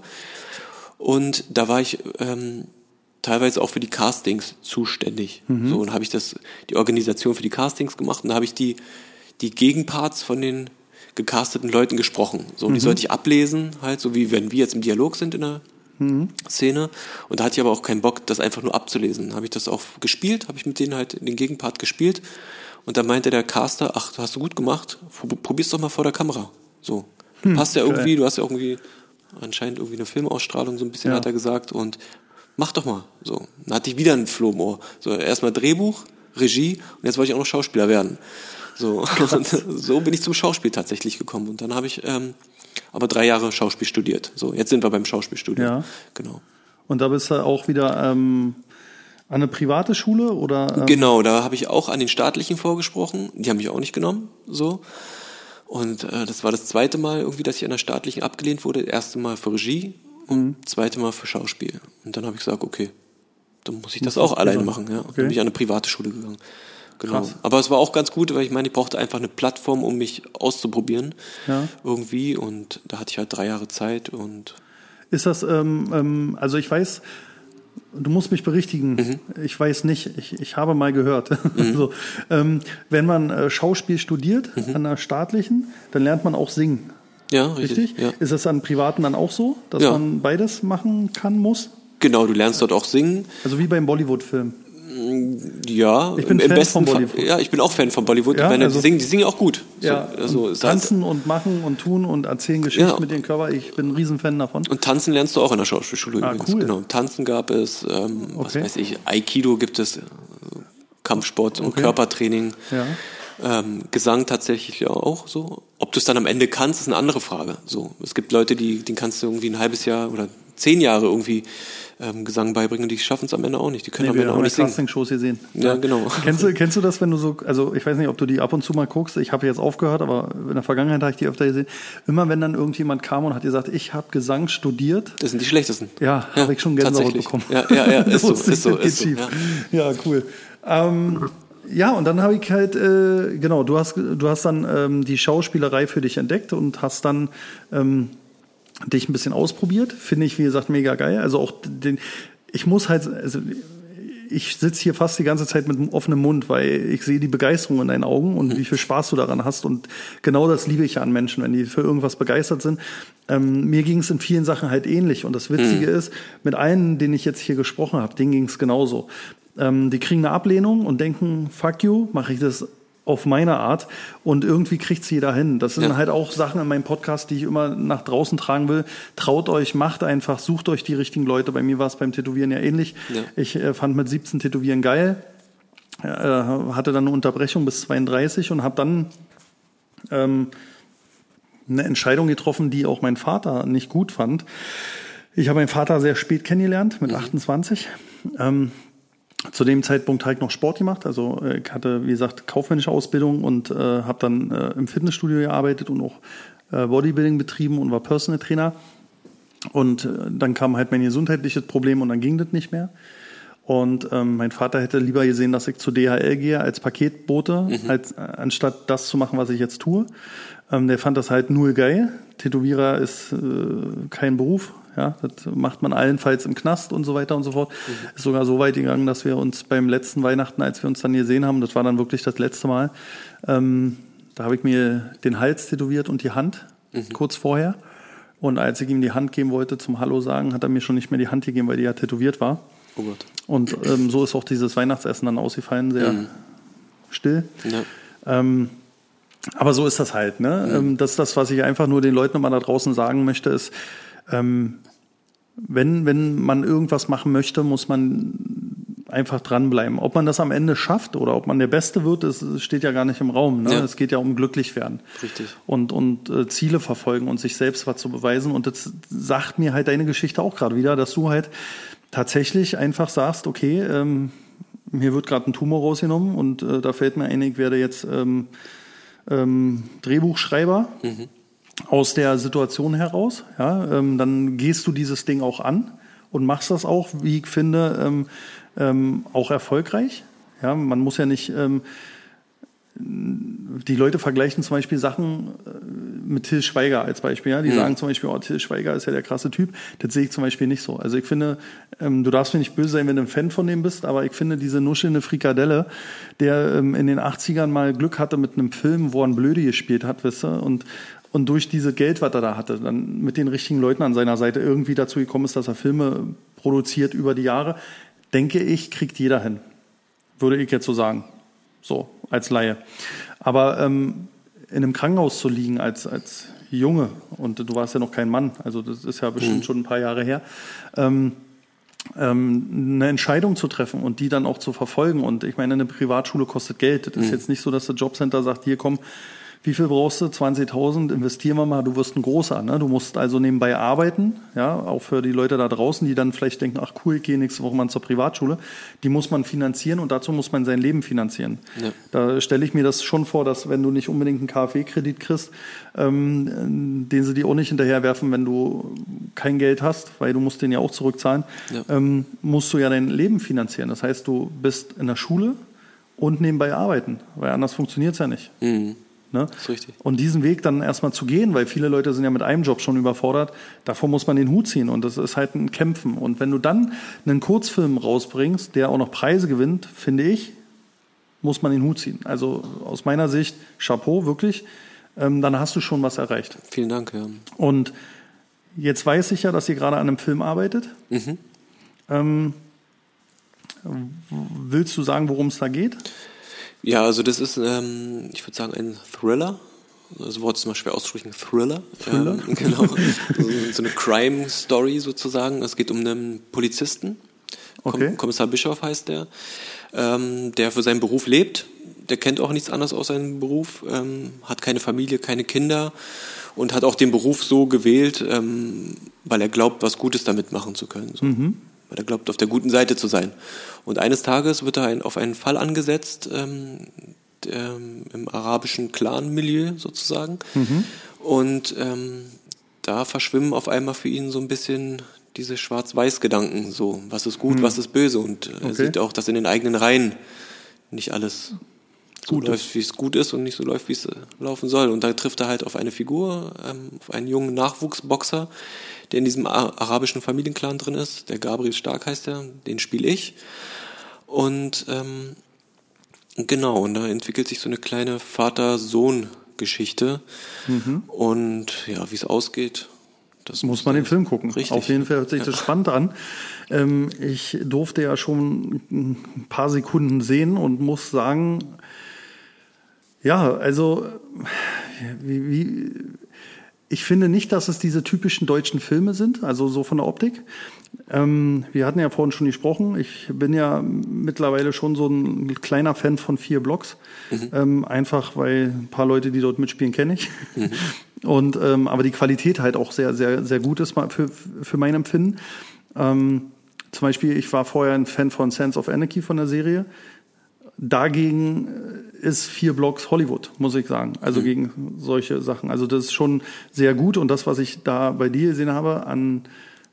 und da war ich ähm, teilweise auch für die Castings zuständig. So, und habe ich das, die Organisation für die Castings gemacht und da habe ich die, die Gegenparts von den gecasteten Leuten gesprochen. So, die sollte ich ablesen, halt, so wie wenn wir jetzt im Dialog sind in der Szene. Und da hatte ich aber auch keinen Bock, das einfach nur abzulesen. Habe ich das auch gespielt, habe ich mit denen halt den Gegenpart gespielt. Und dann meinte der Caster, ach, hast du gut gemacht, probier's doch mal vor der Kamera. So. Passt ja irgendwie, du hast ja irgendwie anscheinend irgendwie eine Filmausstrahlung, so ein bisschen Ja. hat er gesagt. Und mach doch mal. So. Dann hatte ich wieder ein Floh im Ohr. So, erstmal Drehbuch, Regie und jetzt wollte ich auch noch Schauspieler werden. So, und so bin ich zum Schauspiel tatsächlich gekommen. Und dann habe ich ähm, aber drei Jahre Schauspiel studiert. So, jetzt sind wir beim Schauspielstudio. Ja. Genau. Und da bist du auch wieder ähm, an eine private Schule oder? Ähm, Genau, da habe ich auch an den staatlichen vorgesprochen. Die haben mich auch nicht genommen. So. Und äh, das war das zweite Mal irgendwie, dass ich an der staatlichen abgelehnt wurde. Das erste Mal für Regie und Mhm. zweite Mal für Schauspiel. Und dann habe ich gesagt, okay, dann muss ich das Muss auch das alleine machen. Ja. Okay. Dann bin ich an eine private Schule gegangen. Genau. Krass. Aber es war auch ganz gut, weil ich meine, ich brauchte einfach eine Plattform, um mich auszuprobieren. Ja. Irgendwie. Und da hatte ich halt drei Jahre Zeit und Ist das, ähm, ähm, also ich weiß, du musst mich berichtigen, Mhm. ich weiß nicht, ich, ich habe mal gehört. so, ähm, wenn man äh, Schauspiel studiert Mhm. an der staatlichen, dann lernt man auch singen. ja, richtig. Richtig? Ja. Ist das an privaten dann auch so, dass Ja. man beides machen kann, muss? Genau, du lernst dort auch singen. Also wie beim Bollywood-Film. Ja, Ich bin im, Fan besten von Fall. Bollywood. Ja, ich bin auch Fan von Bollywood. Ja, meine, also- die, singen, die singen auch gut. Ja, so, also, es heißt- tanzen und machen und tun und erzählen Geschichten Ja. mit dem Körper. Ich bin ein Riesenfan davon. Und tanzen lernst du auch in der Schauspielschule Ah, übrigens. cool. Genau. Tanzen gab es, ähm, was Okay. weiß ich, Aikido gibt es, äh, Kampfsport und Okay. Körpertraining. Ja. Ähm, Gesang tatsächlich ja auch so. Ob du es dann am Ende kannst, ist eine andere Frage. So, es gibt Leute, die, denen kannst du irgendwie ein halbes Jahr oder zehn Jahre irgendwie ähm, Gesang beibringen, die schaffen es am Ende auch nicht. Die können Nee, am Ende auch ja nicht singen. Castingshows gesehen. Ja, genau. Kennst du, kennst du das, wenn du so, also ich weiß nicht, ob du die ab und zu mal guckst, ich habe jetzt aufgehört, aber in der Vergangenheit habe ich die öfter gesehen. Immer wenn dann irgendjemand kam und hat gesagt, ich habe Gesang studiert, Das sind die schlechtesten. ja, habe ich schon Gänsehaut bekommen. Ja, ja, ja, ist so, ist so, ist so. Ja. Ja, cool. Ähm, ja, und dann habe ich halt, äh, genau, du hast, du hast dann ähm, die Schauspielerei für dich entdeckt und hast dann ähm, dich ein bisschen ausprobiert. Finde ich, wie gesagt, mega geil. Also auch den, ich muss halt, also ich sitze hier fast die ganze Zeit mit einem offenen Mund, weil ich sehe die Begeisterung in deinen Augen und wie viel Spaß du daran hast. Und genau das liebe ich ja an Menschen, wenn die für irgendwas begeistert sind. Ähm, mir ging es in vielen Sachen halt ähnlich. Und das Witzige ist, mit allen, denen ich jetzt hier gesprochen habe, denen ging es genauso. Ähm, die kriegen eine Ablehnung und denken, fuck you, mache ich das auf meine Art und irgendwie kriegt's jeder hin. Das sind Ja. halt auch Sachen in meinem Podcast, die ich immer nach draußen tragen will. Traut euch, macht einfach, sucht euch die richtigen Leute. Bei mir war es beim Tätowieren ja ähnlich. Ja. Ich äh, fand mit 17 Tätowieren geil, äh, hatte dann eine Unterbrechung bis 32 und habe dann ähm, eine Entscheidung getroffen, die auch mein Vater nicht gut fand. Ich habe meinen Vater sehr spät kennengelernt, mit 28. Ähm, zu dem Zeitpunkt habe ich noch Sport gemacht. Also äh, ich hatte, wie gesagt, kaufmännische Ausbildung und äh, habe dann äh, im Fitnessstudio gearbeitet und auch äh, Bodybuilding betrieben und war Personal Trainer. Und äh, dann kam halt mein gesundheitliches Problem und dann ging das nicht mehr. Und ähm, mein Vater hätte lieber gesehen, dass ich zu DHL gehe als Paketbote, als, äh, anstatt das zu machen, was ich jetzt tue. Ähm, der fand das halt nur geil. Tätowierer ist äh, kein Beruf. Ja, das macht man allenfalls im Knast und so weiter und so fort. Ist sogar so weit gegangen, dass wir uns beim letzten Weihnachten, als wir uns dann gesehen haben, das war dann wirklich das letzte Mal, ähm, da habe ich mir den Hals tätowiert und die Hand kurz vorher. Und als ich ihm die Hand geben wollte zum Hallo sagen, hat er mir schon nicht mehr die Hand gegeben, weil die ja tätowiert war. Oh Gott. Und ähm, so ist auch dieses Weihnachtsessen dann ausgefallen, sehr still. Ja. Ähm, aber so ist das halt. Ne? Ähm, das ist das, was ich einfach nur den Leuten immer da draußen sagen möchte, ist, ähm, wenn, wenn man irgendwas machen möchte, muss man einfach dranbleiben. Ob man das am Ende schafft oder ob man der Beste wird, das steht ja gar nicht im Raum. Ne? Ja. Es geht ja um glücklich werden. Richtig. Und, und äh, Ziele verfolgen und sich selbst was zu beweisen. Und das sagt mir halt deine Geschichte auch gerade wieder, dass du halt tatsächlich einfach sagst, okay, ähm, mir wird gerade ein Tumor rausgenommen und äh, da fällt mir ein, ich werde jetzt ähm, ähm, Drehbuchschreiber aus der Situation heraus. Ja, ähm, dann gehst du dieses Ding auch an und machst das auch, wie ich finde, ähm, ähm, auch erfolgreich. Ja, man muss ja nicht ähm, die Leute vergleichen zum Beispiel Sachen, äh, mit Till Schweiger als Beispiel, ja, die Mhm. sagen zum Beispiel, oh, Till Schweiger ist ja der krasse Typ. Das sehe ich zum Beispiel nicht so. Also ich finde, ähm, du darfst mir nicht böse sein, wenn du ein Fan von dem bist, aber ich finde diese nuschelnde Frikadelle, der ähm, in den 80ern mal Glück hatte mit einem Film, wo er einen Blöde gespielt hat, weißt du, und und durch diese Geld, was er da hatte, dann mit den richtigen Leuten an seiner Seite irgendwie dazu gekommen ist, dass er Filme produziert über die Jahre, denke ich, kriegt jeder hin. Würde ich jetzt so sagen. So, als Laie. Aber ähm, in einem Krankenhaus zu liegen als, als Junge, und du warst ja noch kein Mann, also das ist ja bestimmt schon ein paar Jahre her, ähm, ähm, eine Entscheidung zu treffen und die dann auch zu verfolgen. Und ich meine, eine Privatschule kostet Geld. Das ist jetzt nicht so, dass das Jobcenter sagt, hier komm, wie viel brauchst du? 20.000, investieren wir mal, du wirst ein großer. Ne? Du musst also nebenbei arbeiten, ja, auch für die Leute da draußen, die dann vielleicht denken, ach cool, ich gehe nächste Woche mal zur Privatschule. Die muss man finanzieren und dazu muss man sein Leben finanzieren. Ja. Da stelle ich mir das schon vor, dass wenn du nicht unbedingt einen KfW-Kredit kriegst, ähm, den sie dir auch nicht hinterherwerfen, wenn du kein Geld hast, weil du musst den ja auch zurückzahlen, Ja. ähm, musst du ja dein Leben finanzieren. Das heißt, du bist in der Schule und nebenbei arbeiten, weil anders funktioniert es ja nicht. Mhm. Ne? ist richtig. Und diesen Weg dann erstmal zu gehen, weil viele Leute sind ja mit einem Job schon überfordert, davor muss man den Hut ziehen und das ist halt ein Kämpfen. Und wenn du dann einen Kurzfilm rausbringst, der auch noch Preise gewinnt, finde ich, muss man den Hut ziehen. Also aus meiner Sicht, Chapeau, wirklich, ähm, dann hast du schon was erreicht. Vielen Dank, ja. Und jetzt weiß ich ja, dass ihr gerade an einem Film arbeitet. Mhm. Ähm, willst du sagen, worum es da geht? Ja, also das ist, ähm, ich würde sagen, ein Thriller. Das Wort ist mal schwer auszusprechen, Thriller. Thriller? Ähm, genau. so, eine Crime-Story sozusagen. Es geht um einen Polizisten. Okay. Kommissar Bischof heißt der, ähm, der für seinen Beruf lebt. Der kennt auch nichts anderes aus seinem Beruf, ähm, hat keine Familie, keine Kinder und hat auch den Beruf so gewählt, ähm, weil er glaubt, was Gutes damit machen zu können. So. Weil er glaubt, auf der guten Seite zu sein. Und eines Tages wird er ein, auf einen Fall angesetzt, ähm, der, im arabischen Clan-Milieu sozusagen. Und ähm, da verschwimmen auf einmal für ihn so ein bisschen diese Schwarz-Weiß-Gedanken, so was ist gut, was ist böse. Und er Okay. sieht auch, dass in den eigenen Reihen nicht alles so Gut läuft, wie es gut ist und nicht so läuft, wie es äh, laufen soll. Und da trifft er halt auf eine Figur, ähm, auf einen jungen Nachwuchsboxer, der in diesem arabischen Familienclan drin ist. Der Gabriel Stark heißt er, den spiele ich. Und ähm, genau, und da entwickelt sich so eine kleine Vater-Sohn-Geschichte. Und ja, wie es ausgeht, das Muss man den Film gucken. Richtig. Auf jeden Fall hört sich das spannend an. Ähm, ich durfte ja schon ein paar Sekunden sehen und muss sagen, ja, also wie, wie, ich finde nicht, dass es diese typischen deutschen Filme sind, also so von der Optik. Ähm, wir hatten ja vorhin schon gesprochen. Ich bin ja mittlerweile schon so ein kleiner Fan von vier Blocks. Ähm, einfach weil ein paar Leute, die dort mitspielen, kenne ich. Und ähm, aber die Qualität halt auch sehr, sehr, sehr gut ist für, für mein Empfinden. Ähm, zum Beispiel, ich war vorher ein Fan von Sense of Anarchy von der Serie. Dagegen äh, ist vier Blocks Hollywood, muss ich sagen. Also gegen solche Sachen. Also das ist schon sehr gut. Und das, was ich da bei dir gesehen habe an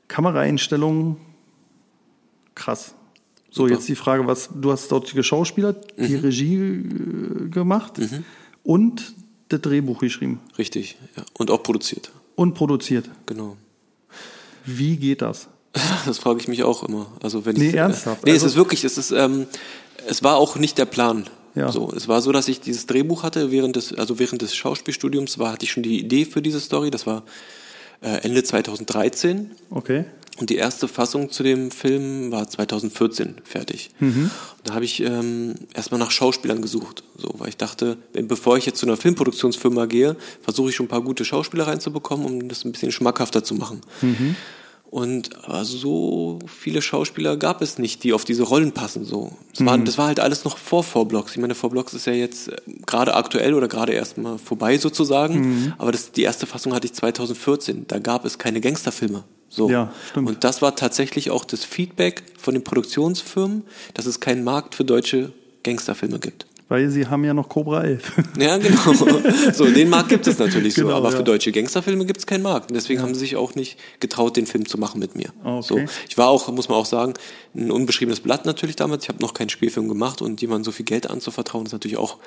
Kameraeinstellungen, krass. So, Super. jetzt die Frage, was du hast dort geschauspielert, die Regie äh, gemacht und das Drehbuch geschrieben Richtig, ja. Und auch produziert. und produziert. Genau. Wie geht das? Das frage ich mich auch immer. Also wenn Nee, ich, ernsthaft? Nee, Also- es ist wirklich, es ist, ähm, es war auch nicht der Plan. Ja. So, es war so, dass ich dieses Drehbuch hatte während des, also während des Schauspielstudiums war, hatte ich schon die Idee für diese Story. Das war äh, Ende 2013 Okay. und die erste Fassung zu dem Film war 2014 fertig. Mhm. Da habe ich ähm, erstmal nach Schauspielern gesucht, so, weil ich dachte, bevor ich jetzt zu einer Filmproduktionsfirma gehe, versuche ich schon ein paar gute Schauspieler reinzubekommen, um das ein bisschen schmackhafter zu machen. Mhm. Und aber so viele Schauspieler gab es nicht, die auf diese Rollen passen. So, das, war, das war halt alles noch vor Vorblocks. Ich meine, Vorblocks ist ja jetzt äh, gerade aktuell oder gerade erst mal vorbei sozusagen. Aber das, die erste Fassung hatte ich 2014. Da gab es keine Gangsterfilme. So. Ja, stimmt. Und das war tatsächlich auch das Feedback von den Produktionsfirmen, dass es keinen Markt für deutsche Gangsterfilme gibt. Weil sie haben ja noch Cobra 11. Ja, genau. So, den Markt gibt es natürlich so, Genau, aber ja. für deutsche Gangsterfilme gibt es keinen Markt. Und deswegen haben sie sich auch nicht getraut, den Film zu machen mit mir. Ah, okay. So, ich war auch, muss man auch sagen, ein unbeschriebenes Blatt natürlich damals. Ich habe noch keinen Spielfilm gemacht und jemandem so viel Geld anzuvertrauen, ist natürlich auch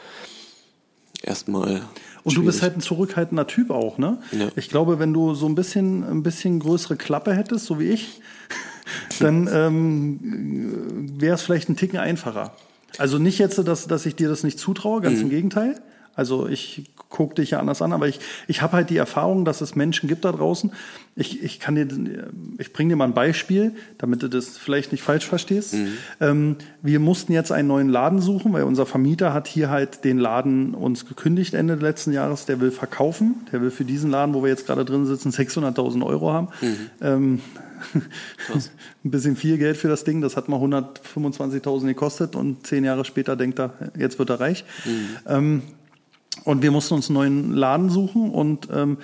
erstmal. Und du bist schwierig. halt ein zurückhaltender Typ auch, ne? Ja. Ich glaube, wenn du so ein bisschen, ein bisschen größere Klappe hättest, so wie ich, dann ähm, wäre es vielleicht ein Ticken einfacher. Also nicht jetzt, dass, dass ich dir das nicht zutraue, ganz Mhm. im Gegenteil. Also ich gucke dich ja anders an, aber ich, ich habe halt die Erfahrung, dass es Menschen gibt da draußen. Ich, ich kann dir, ich bringe dir mal ein Beispiel, damit du das vielleicht nicht falsch verstehst. Ähm, wir mussten jetzt einen neuen Laden suchen, weil unser Vermieter hat hier halt den Laden uns gekündigt Ende letzten Jahres. Der will verkaufen. Der will für diesen Laden, wo wir jetzt gerade drin sitzen, 600.000 Euro haben. Ähm, ein bisschen viel Geld für das Ding. Das hat mal 125.000 gekostet und zehn Jahre später denkt er, jetzt wird er reich. Ähm, und wir mussten uns einen neuen Laden suchen und ähm,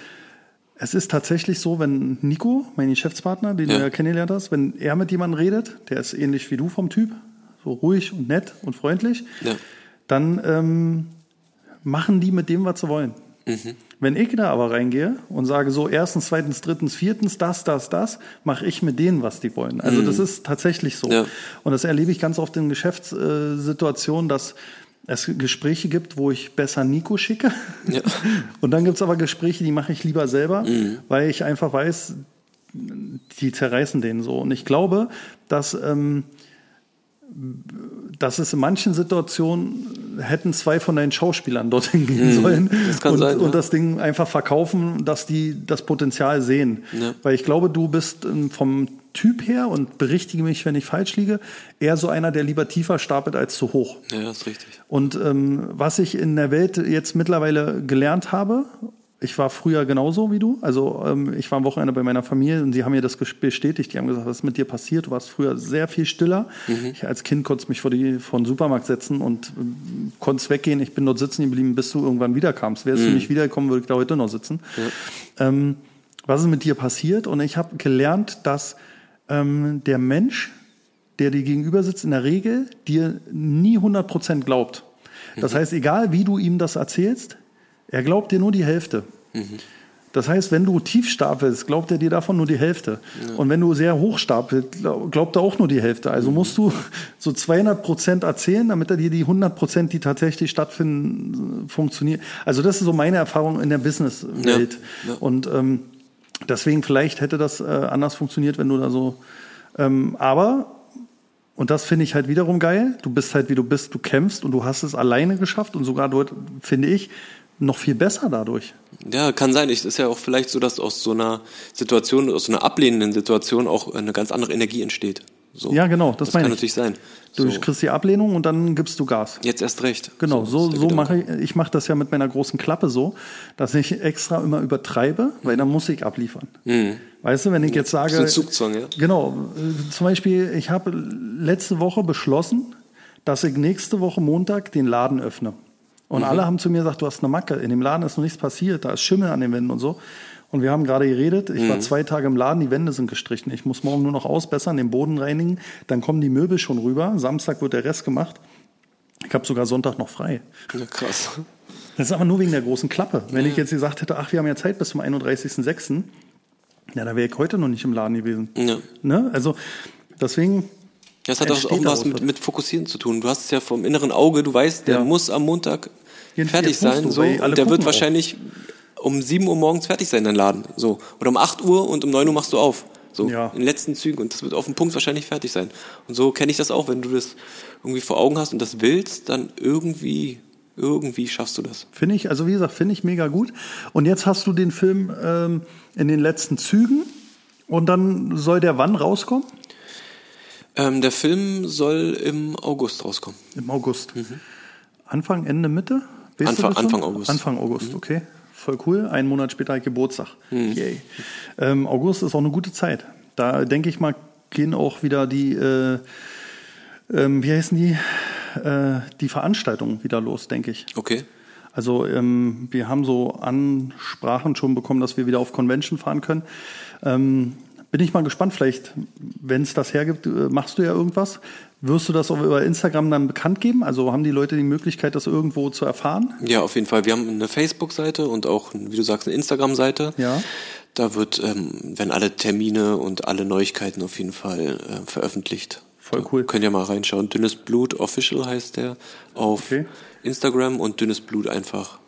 es ist tatsächlich so, wenn Nico, mein Geschäftspartner, den Ja. du ja kennengelernt hast, wenn er mit jemandem redet, der ist ähnlich wie du vom Typ, so ruhig und nett und freundlich, Ja. dann ähm, machen die mit dem, was sie wollen. Mhm. Wenn ich da aber reingehe und sage so erstens, zweitens, drittens, viertens, das, das, das, mache ich mit denen, was die wollen. Also das ist tatsächlich so. Mhm. Ja. Und das erlebe ich ganz oft in Geschäftssituationen, dass es Gespräche gibt, wo ich besser Nico schicke. Ja. Und dann gibt es aber Gespräche, die mache ich lieber selber, weil ich einfach weiß, die zerreißen den so. Und ich glaube, dass, ähm, dass es in manchen Situationen hätten zwei von deinen Schauspielern dorthin gehen sollen das und, sein, ja. und das Ding einfach verkaufen, dass die das Potenzial sehen. Ja. Weil ich glaube, du bist ähm, vom Typ her und berichtige mich, wenn ich falsch liege, eher so einer, der lieber tiefer stapelt als zu hoch. Ja, ist richtig. Und ähm, was ich in der Welt jetzt mittlerweile gelernt habe, ich war früher genauso wie du. Also ähm, ich war am Wochenende bei meiner Familie und sie haben mir das bestätigt. Die haben gesagt, was ist mit dir passiert? Du warst früher sehr viel stiller. Ich als Kind konnte mich vor, die, vor den Supermarkt setzen und ähm, konnte weggehen. Ich bin dort sitzen geblieben, bis du irgendwann wiederkamst. Wärst du nicht wiedergekommen, würde ich da heute noch sitzen. Ähm, was ist mit dir passiert? Und ich habe gelernt, dass ähm, der Mensch, der dir gegenüber sitzt, in der Regel dir nie 100% glaubt. Das heißt, egal wie du ihm das erzählst, er glaubt dir nur die Hälfte. Das heißt, wenn du tief stapelst, glaubt er dir davon nur die Hälfte. Und wenn du sehr hoch stapelst, glaub- glaubt er auch nur die Hälfte. Also musst du so 200 Prozent erzählen, damit er dir die 100 Prozent, die tatsächlich stattfinden, funktionieren. Also das ist so meine Erfahrung in der Businesswelt. Ja, ja. Und ähm, deswegen vielleicht hätte das äh, anders funktioniert, wenn du da so. Ähm, aber und das finde ich halt wiederum geil. Du bist halt wie du bist, du kämpfst und du hast es alleine geschafft und sogar dort, finde ich, noch viel besser dadurch. Ja, kann sein. Es ist ja auch vielleicht so, dass aus so einer Situation, aus so einer ablehnenden Situation auch eine ganz andere Energie entsteht. So. Ja, genau, das das meine kann ich. natürlich sein. Du So. kriegst die Ablehnung und dann gibst du Gas. Jetzt erst recht. Genau, so, ist so Gedanke. mache ich, ich mache das ja mit meiner großen Klappe so, dass ich extra immer übertreibe, weil dann muss ich abliefern. Weißt du, wenn ich jetzt sage. So ein Zugzwang, ja. Genau. äh, Zum Beispiel, ich habe letzte Woche beschlossen, dass ich nächste Woche Montag den Laden öffne. Und alle haben zu mir gesagt, du hast eine Macke, in dem Laden ist noch nichts passiert, da ist Schimmel an den Wänden und so. Und wir haben gerade geredet, ich war zwei Tage im Laden, die Wände sind gestrichen. Ich muss morgen nur noch ausbessern, den Boden reinigen, dann kommen die Möbel schon rüber. Samstag wird der Rest gemacht. Ich habe sogar Sonntag noch frei. Ja, krass. Das ist aber nur wegen der großen Klappe. Wenn ich jetzt gesagt hätte, ach, wir haben ja Zeit bis zum 31.06., ja, da wäre ich heute noch nicht im Laden gewesen. Ja. Ne? Also deswegen. Das hat auch, auch was mit, mit Fokussieren zu tun. Du hast es ja vom inneren Auge, du weißt, der Ja. muss am Montag Jetzt- fertig sein. so, der wird auch. Um 7 Uhr morgens fertig sein, dein Laden. So. Oder um 8 Uhr und um 9 Uhr machst du auf. So, Ja. in den letzten Zügen. Und das wird auf den Punkt wahrscheinlich fertig sein. Und so kenne ich das auch. Wenn du das irgendwie vor Augen hast und das willst, dann irgendwie, irgendwie schaffst du das. Finde ich, also wie gesagt, finde ich mega gut. Und jetzt hast du den Film ähm, in den letzten Zügen und dann soll der wann rauskommen? Ähm, der Film soll im August rauskommen. Im August. Anfang, Ende, Mitte? Anfang-? Anfang August. Anfang August, okay. Voll cool. Einen Monat später Geburtstag. Mhm. Yay. Ähm, August ist auch eine gute Zeit. Da denke ich mal, gehen auch wieder die, äh, ähm, wie heißen die, äh, die Veranstaltungen wieder los, denke ich. Okay. Also ähm, wir haben so Ansprachen schon bekommen, dass wir wieder auf Convention fahren können. Ähm, bin ich mal gespannt, vielleicht, wenn es das hergibt, äh, machst du ja irgendwas. Wirst du das auch über Instagram dann bekannt geben? Also haben die Leute die Möglichkeit, das irgendwo zu erfahren? Ja, auf jeden Fall. Wir haben eine Facebook-Seite und auch, wie du sagst, eine Instagram-Seite. Ja. Da wird, ähm, werden alle Termine und alle Neuigkeiten auf jeden Fall äh, veröffentlicht. Voll Da cool. Könnt ihr mal reinschauen. Dünnes Blut Official heißt der auf Okay. Instagram und Dünnes Blut einfach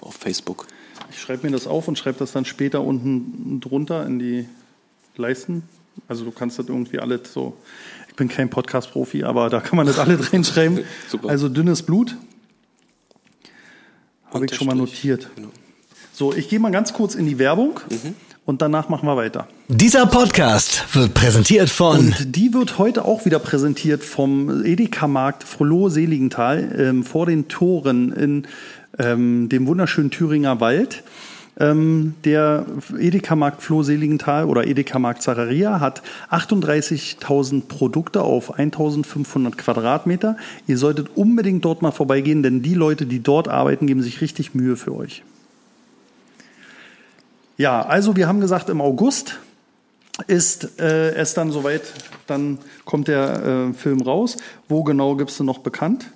auf Facebook. Ich schreibe mir das auf und schreibe das dann später unten drunter in die Leisten. Also du kannst das irgendwie alles so. Ich bin kein Podcast-Profi, aber da kann man das alle drin schreiben. Super. Also dünnes Blut. Habe ich schon mal notiert. Genau. So, ich gehe mal ganz kurz in die Werbung Mhm. und danach machen wir weiter. Dieser Podcast wird präsentiert von Und die wird heute auch wieder präsentiert vom Edeka-Markt Frohloh-Seligenthal ähm, vor den Toren in ähm, dem wunderschönen Thüringer Wald. Ähm, der Edeka-Markt Floh-Seligenthal oder Edeka-Markt Zararia hat 38.000 Produkte auf 1.500 Quadratmeter. Ihr solltet unbedingt dort mal vorbeigehen, denn die Leute, die dort arbeiten, geben sich richtig Mühe für euch. Ja, also wir haben gesagt, im August ist äh, es dann soweit, dann kommt der äh, Film raus. Wo genau gibst du noch bekannt?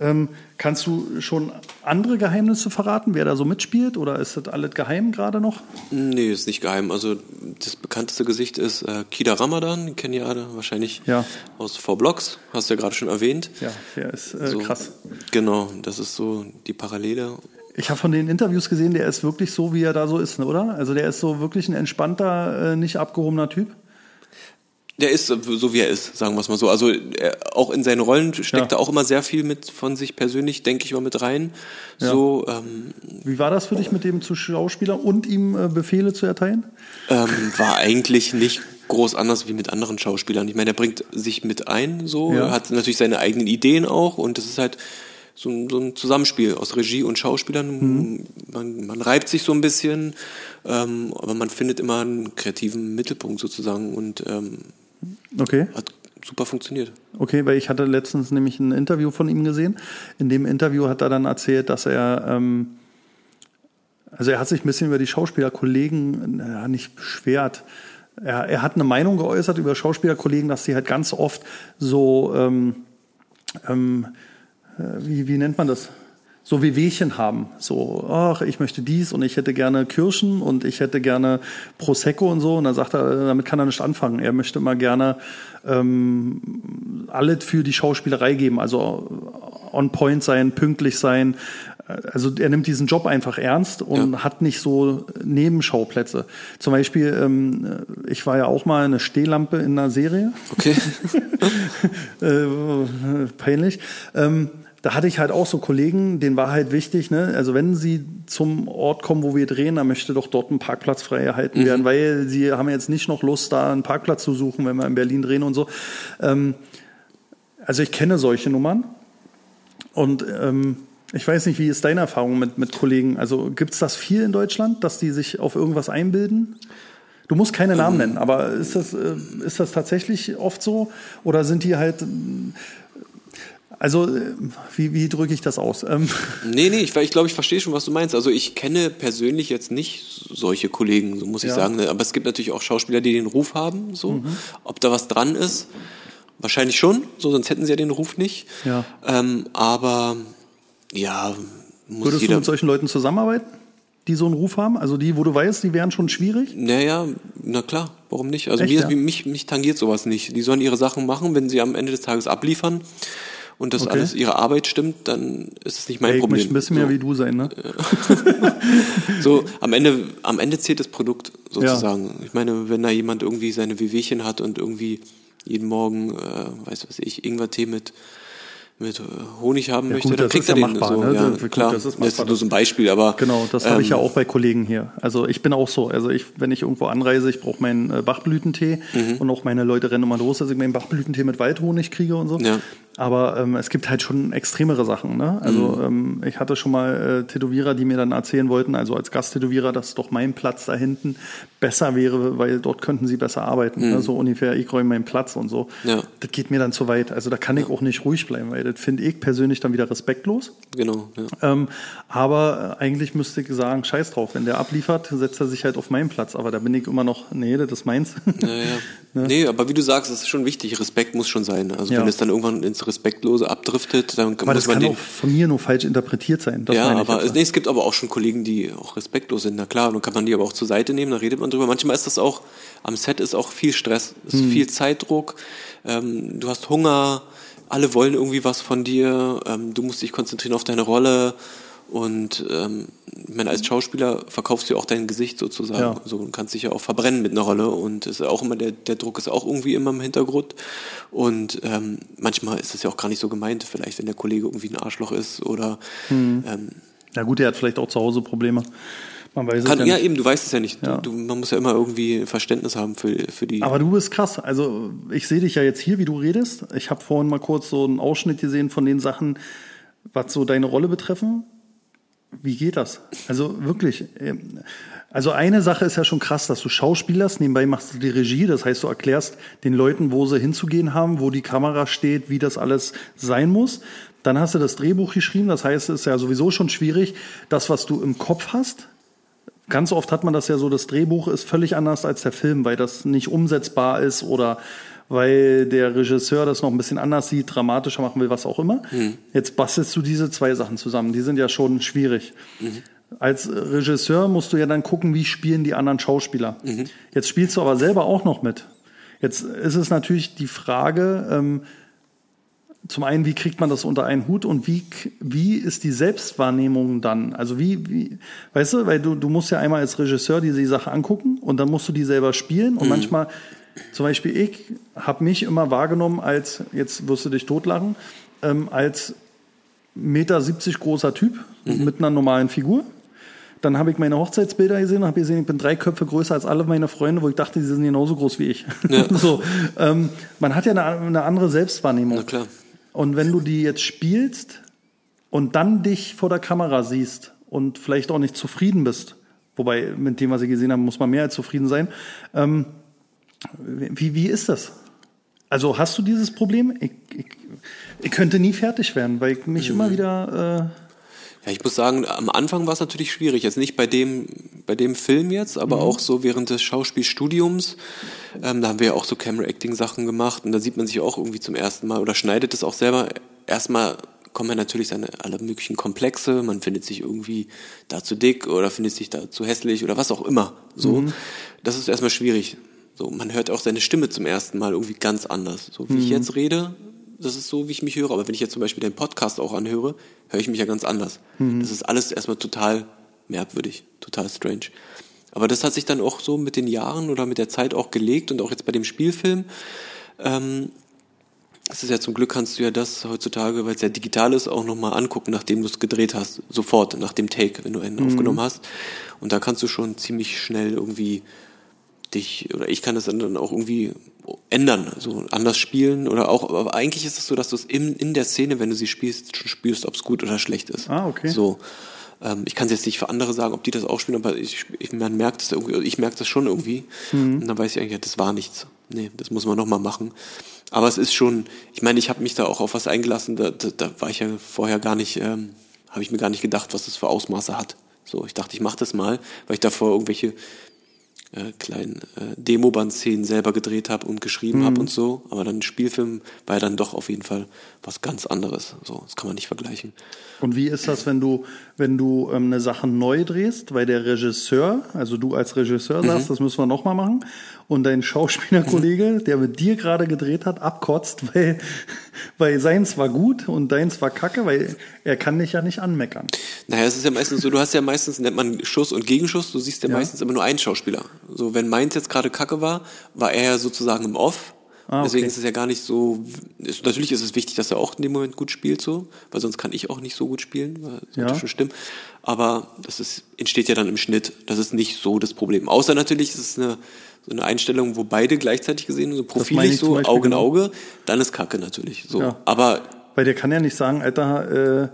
Ähm, kannst du schon andere Geheimnisse verraten, wer da so mitspielt? Oder ist das alles geheim gerade noch? Nee, ist nicht geheim. Also das bekannteste Gesicht ist äh, Kida Ramadan, den kennen ja alle wahrscheinlich Ja. aus V-Blocks, hast du ja gerade schon erwähnt. Ja, der ist äh, So, krass. Genau, das ist so die Parallele. Ich habe von den Interviews gesehen, der ist wirklich so, wie er da so ist, ne, oder? Also der ist so wirklich ein entspannter, äh, nicht abgehobener Typ. Der ist so, wie er ist, sagen wir es mal so. Also er, auch in seinen Rollen steckt Ja. er auch immer sehr viel mit von sich persönlich, denke ich mal, mit rein. Ja. So ähm, Wie war das für dich, mit dem zu Schauspieler und ihm äh, Befehle zu erteilen? ähm, war eigentlich nicht groß anders wie mit anderen Schauspielern. Ich meine, er bringt sich mit ein, so, Ja. hat natürlich seine eigenen Ideen auch und das ist halt so ein, so ein Zusammenspiel aus Regie und Schauspielern. Mhm. Man, man reibt sich so ein bisschen, ähm, aber man findet immer einen kreativen Mittelpunkt sozusagen und ähm, Okay. hat super funktioniert. Okay, weil ich hatte letztens nämlich ein Interview von ihm gesehen. In dem Interview hat er dann erzählt, dass er, ähm, also er hat sich ein bisschen über die Schauspielerkollegen ja, nicht beschwert. Er, er hat eine Meinung geäußert über Schauspielerkollegen, dass sie halt ganz oft so, ähm, ähm, äh, wie, wie nennt man das? So Wehwehchen haben. So, ach, ich möchte dies und ich hätte gerne Kirschen und ich hätte gerne Prosecco und so. Und dann sagt er, damit kann er nicht anfangen. Er möchte immer gerne ähm, alles für die Schauspielerei geben. Also on point sein, pünktlich sein. Also er nimmt diesen Job einfach ernst und Ja. hat nicht so Nebenschauplätze. Zum Beispiel, ähm, ich war ja auch mal eine Stehlampe in einer Serie Okay. äh, peinlich. Ähm, da hatte ich halt auch so Kollegen, denen war halt wichtig, ne? also wenn sie zum Ort kommen, wo wir drehen, dann möchte doch dort ein Parkplatz frei erhalten werden, weil sie haben jetzt nicht noch Lust, da einen Parkplatz zu suchen, wenn wir in Berlin drehen und so. Ähm, also ich kenne solche Nummern und ähm, ich weiß nicht, wie ist deine Erfahrung mit, mit Kollegen? Also gibt es das viel in Deutschland, dass die sich auf irgendwas einbilden? Du musst keine Namen nennen, aber ist das, äh, ist das tatsächlich oft so? Oder sind die halt. Also, äh, wie, wie drücke ich das aus? Ähm, Nee, nee, ich, ich glaube, ich verstehe schon, was du meinst. Also ich kenne persönlich jetzt nicht solche Kollegen, so muss ich Ja. sagen. ne? Aber es gibt natürlich auch Schauspieler, die den Ruf haben. So, Mhm. ob da was dran ist, wahrscheinlich schon. So, sonst hätten sie ja den Ruf nicht. Ja. Ähm, aber ja, muss würdest du jeder. mit solchen Leuten zusammenarbeiten, die so einen Ruf haben? Also die, wo du weißt, die wären schon schwierig? Naja, na klar, warum nicht? Also Echt, mir, ja? mich, mich tangiert sowas nicht. Die sollen ihre Sachen machen, wenn sie am Ende des Tages abliefern und das Okay. alles ihre Arbeit stimmt, dann ist es nicht mein Ey, ich Problem. möchte ein bisschen so. mehr wie du sein, ne? So, am Ende, am Ende zählt das Produkt sozusagen. Ich meine, wenn da jemand irgendwie seine Wehwehchen hat und irgendwie jeden Morgen, äh, weiß was ich, Ingwertee mit mit äh, Honig haben Ja, möchte, gut, dann das kriegt ist er ja den machbar, so. ne? Ja, Das- gut, klar, das das ist ist, machbar. nur so ein Beispiel, aber Genau, das habe ich ja ähm, auch bei Kollegen hier. Also ich bin auch so. Also ich, wenn ich irgendwo anreise, ich brauche meinen äh, Bachblütentee Mhm. und auch meine Leute rennen immer los, dass ich meinen Bachblütentee mit Waldhonig kriege und so. Aber ähm, es gibt halt schon extremere Sachen. Ne? Also Mhm. ähm, ich hatte schon mal äh, Tätowierer, die mir dann erzählen wollten, also als Gasttätowierer, dass doch mein Platz da hinten besser wäre, weil dort könnten sie besser arbeiten. Ne? So ungefähr, ich räume meinen Platz und so. Mhm. Ja. Das geht mir dann zu weit. Also da kann ich auch nicht ruhig bleiben, weil das finde ich persönlich dann wieder respektlos. Genau, ja. Ähm, aber äh, eigentlich müsste ich sagen, scheiß drauf, wenn der abliefert, setzt er sich halt auf meinen Platz. Aber da bin ich immer noch, nee, das ist meins. Ja, ja. Nee, aber wie du sagst, es ist schon wichtig, Respekt muss schon sein. Also wenn es dann irgendwann ins Respektlose abdriftet, dann aber muss das man kann den. auch von mir nur falsch interpretiert sein. Das ja, aber nee, es gibt aber auch schon Kollegen, die auch respektlos sind. Na klar, dann kann man die aber auch zur Seite nehmen, da redet man drüber. Manchmal ist das auch, am Set ist auch viel Stress, es ist Hm. viel Zeitdruck, ähm, du hast Hunger, alle wollen irgendwie was von dir, ähm, du musst dich konzentrieren auf deine Rolle Und ähm, ich meine, als Schauspieler verkaufst du ja auch dein Gesicht sozusagen. Ja. So, und kannst dich ja auch verbrennen mit einer Rolle. Und ist auch immer, der, der Druck ist auch irgendwie immer im Hintergrund. Und ähm, manchmal ist es ja auch gar nicht so gemeint, vielleicht, wenn der Kollege irgendwie ein Arschloch ist oder Mhm. ähm, Ja gut, er hat vielleicht auch zu Hause Probleme. Man weiß kann, es ja ja eben, du weißt es ja nicht. Ja. Du, man muss ja immer irgendwie Verständnis haben für, für die. Aber du bist krass. Also ich sehe dich ja jetzt hier, wie du redest. Ich habe vorhin mal kurz so einen Ausschnitt gesehen von den Sachen, was so deine Rolle betreffen. Wie geht das? Also wirklich. ähm, Also eine Sache ist ja schon krass, dass du Schauspielerst, nebenbei machst du die Regie, das heißt, du erklärst den Leuten, wo sie hinzugehen haben, wo die Kamera steht, wie das alles sein muss. Dann hast du das Drehbuch geschrieben, das heißt, es ist ja sowieso schon schwierig, das, was du im Kopf hast, Ganz oft hat man das ja so, das Drehbuch ist völlig anders als der Film, weil das nicht umsetzbar ist oder weil der Regisseur das noch ein bisschen anders sieht, dramatischer machen will, was auch immer. Jetzt bastelst du diese zwei Sachen zusammen. Die sind ja schon schwierig. Als Regisseur musst du ja dann gucken, wie spielen die anderen Schauspieler. Jetzt spielst du aber selber auch noch mit. Jetzt ist es natürlich die Frage, ähm, zum einen, wie kriegt man das unter einen Hut und wie, wie ist die Selbstwahrnehmung dann? Also wie, wie weißt du, weil du, du musst ja einmal als Regisseur diese die Sache angucken und dann musst du die selber spielen und manchmal, zum Beispiel ich habe mich immer wahrgenommen als, jetzt wirst du dich totlachen, ähm, als Meter 70 großer Typ mit einer normalen Figur. Dann habe ich meine Hochzeitsbilder gesehen und habe gesehen, ich bin drei Köpfe größer als alle meine Freunde, wo ich dachte, die sind genauso groß wie ich. Ja. so, ähm, man hat ja eine, eine andere Selbstwahrnehmung. Na klar. Und wenn du die jetzt spielst und dann dich vor der Kamera siehst und vielleicht auch nicht zufrieden bist, wobei mit dem, was ich gesehen habe, muss man mehr als zufrieden sein, ähm, wie, wie ist das? Also hast du dieses Problem? Ich, ich, ich könnte nie fertig werden, weil ich mich immer wieder... Ja, ich muss sagen, am Anfang war es natürlich schwierig. Jetzt nicht bei dem, bei dem Film jetzt, aber auch so während des Schauspielstudiums. Ähm, da haben wir ja auch so Camera-Acting-Sachen gemacht und da sieht man sich auch irgendwie zum ersten Mal oder schneidet es auch selber. Erstmal kommen ja natürlich seine alle möglichen Komplexe. Man findet sich irgendwie da zu dick oder findet sich da zu hässlich oder was auch immer. So, das ist erstmal schwierig. So, man hört auch seine Stimme zum ersten Mal irgendwie ganz anders. So wie ich jetzt rede, das ist so, wie ich mich höre. Aber wenn ich jetzt zum Beispiel den Podcast auch anhöre, höre ich mich ja ganz anders. Das ist alles erstmal total merkwürdig, total strange. Aber das hat sich dann auch so mit den Jahren oder mit der Zeit auch gelegt und auch jetzt bei dem Spielfilm. Ähm, es ist ja zum Glück kannst du ja das heutzutage, weil es ja digital ist, auch nochmal angucken, nachdem du es gedreht hast. Sofort, nach dem Take, wenn du einen aufgenommen hast. Und da kannst du schon ziemlich schnell irgendwie dich, oder ich kann das dann auch irgendwie ändern, also anders spielen oder auch, aber eigentlich ist es so, dass du es in, in der Szene, wenn du sie spielst, schon spürst, ob es gut oder schlecht ist. Ah, okay. So. Ähm, ich kann es jetzt nicht für andere sagen, ob die das auch spielen, aber ich, ich man merkt das irgendwie, ich merke das schon irgendwie. Und dann weiß ich eigentlich, das war nichts. Nee, das muss man nochmal machen. Aber es ist schon, ich meine, ich habe mich da auch auf was eingelassen, da, da, da war ich ja vorher gar nicht, ähm, habe ich mir gar nicht gedacht, was das für Ausmaße hat. So, ich dachte, ich mache das mal, weil ich davor irgendwelche äh, kleinen äh, Demoband-Szenen selber gedreht habe und geschrieben Mhm. habe und so. Aber dann Spielfilm war ja dann doch auf jeden Fall was ganz anderes. So, das kann man nicht vergleichen. Und wie ist das, wenn du, wenn du ähm, eine Sache neu drehst, weil der Regisseur, also du als Regisseur sagst, das müssen wir nochmal machen, und dein Schauspielerkollege, der mit dir gerade gedreht hat, abkotzt, weil, weil seins war gut und deins war kacke, weil er kann dich ja nicht anmeckern. Naja, es ist ja meistens so, du hast ja meistens, nennt man Schuss und Gegenschuss, du siehst ja, Ja. meistens immer nur einen Schauspieler. So, wenn meins jetzt gerade kacke war, war er ja sozusagen im Off. Ah, Deswegen okay. ist es ja gar nicht so, ist, natürlich ist es wichtig, dass er auch in dem Moment gut spielt, so, weil sonst kann ich auch nicht so gut spielen, weil das Ja. schon stimmen. Aber das ist, entsteht ja dann im Schnitt. Das ist nicht so das Problem. Außer natürlich ist es eine, so eine Einstellung, wo beide gleichzeitig gesehen, so profilig so, Auge in genau. Auge, dann ist Kacke natürlich. So. Ja. Aber Weil der kann ja nicht sagen, Alter, äh,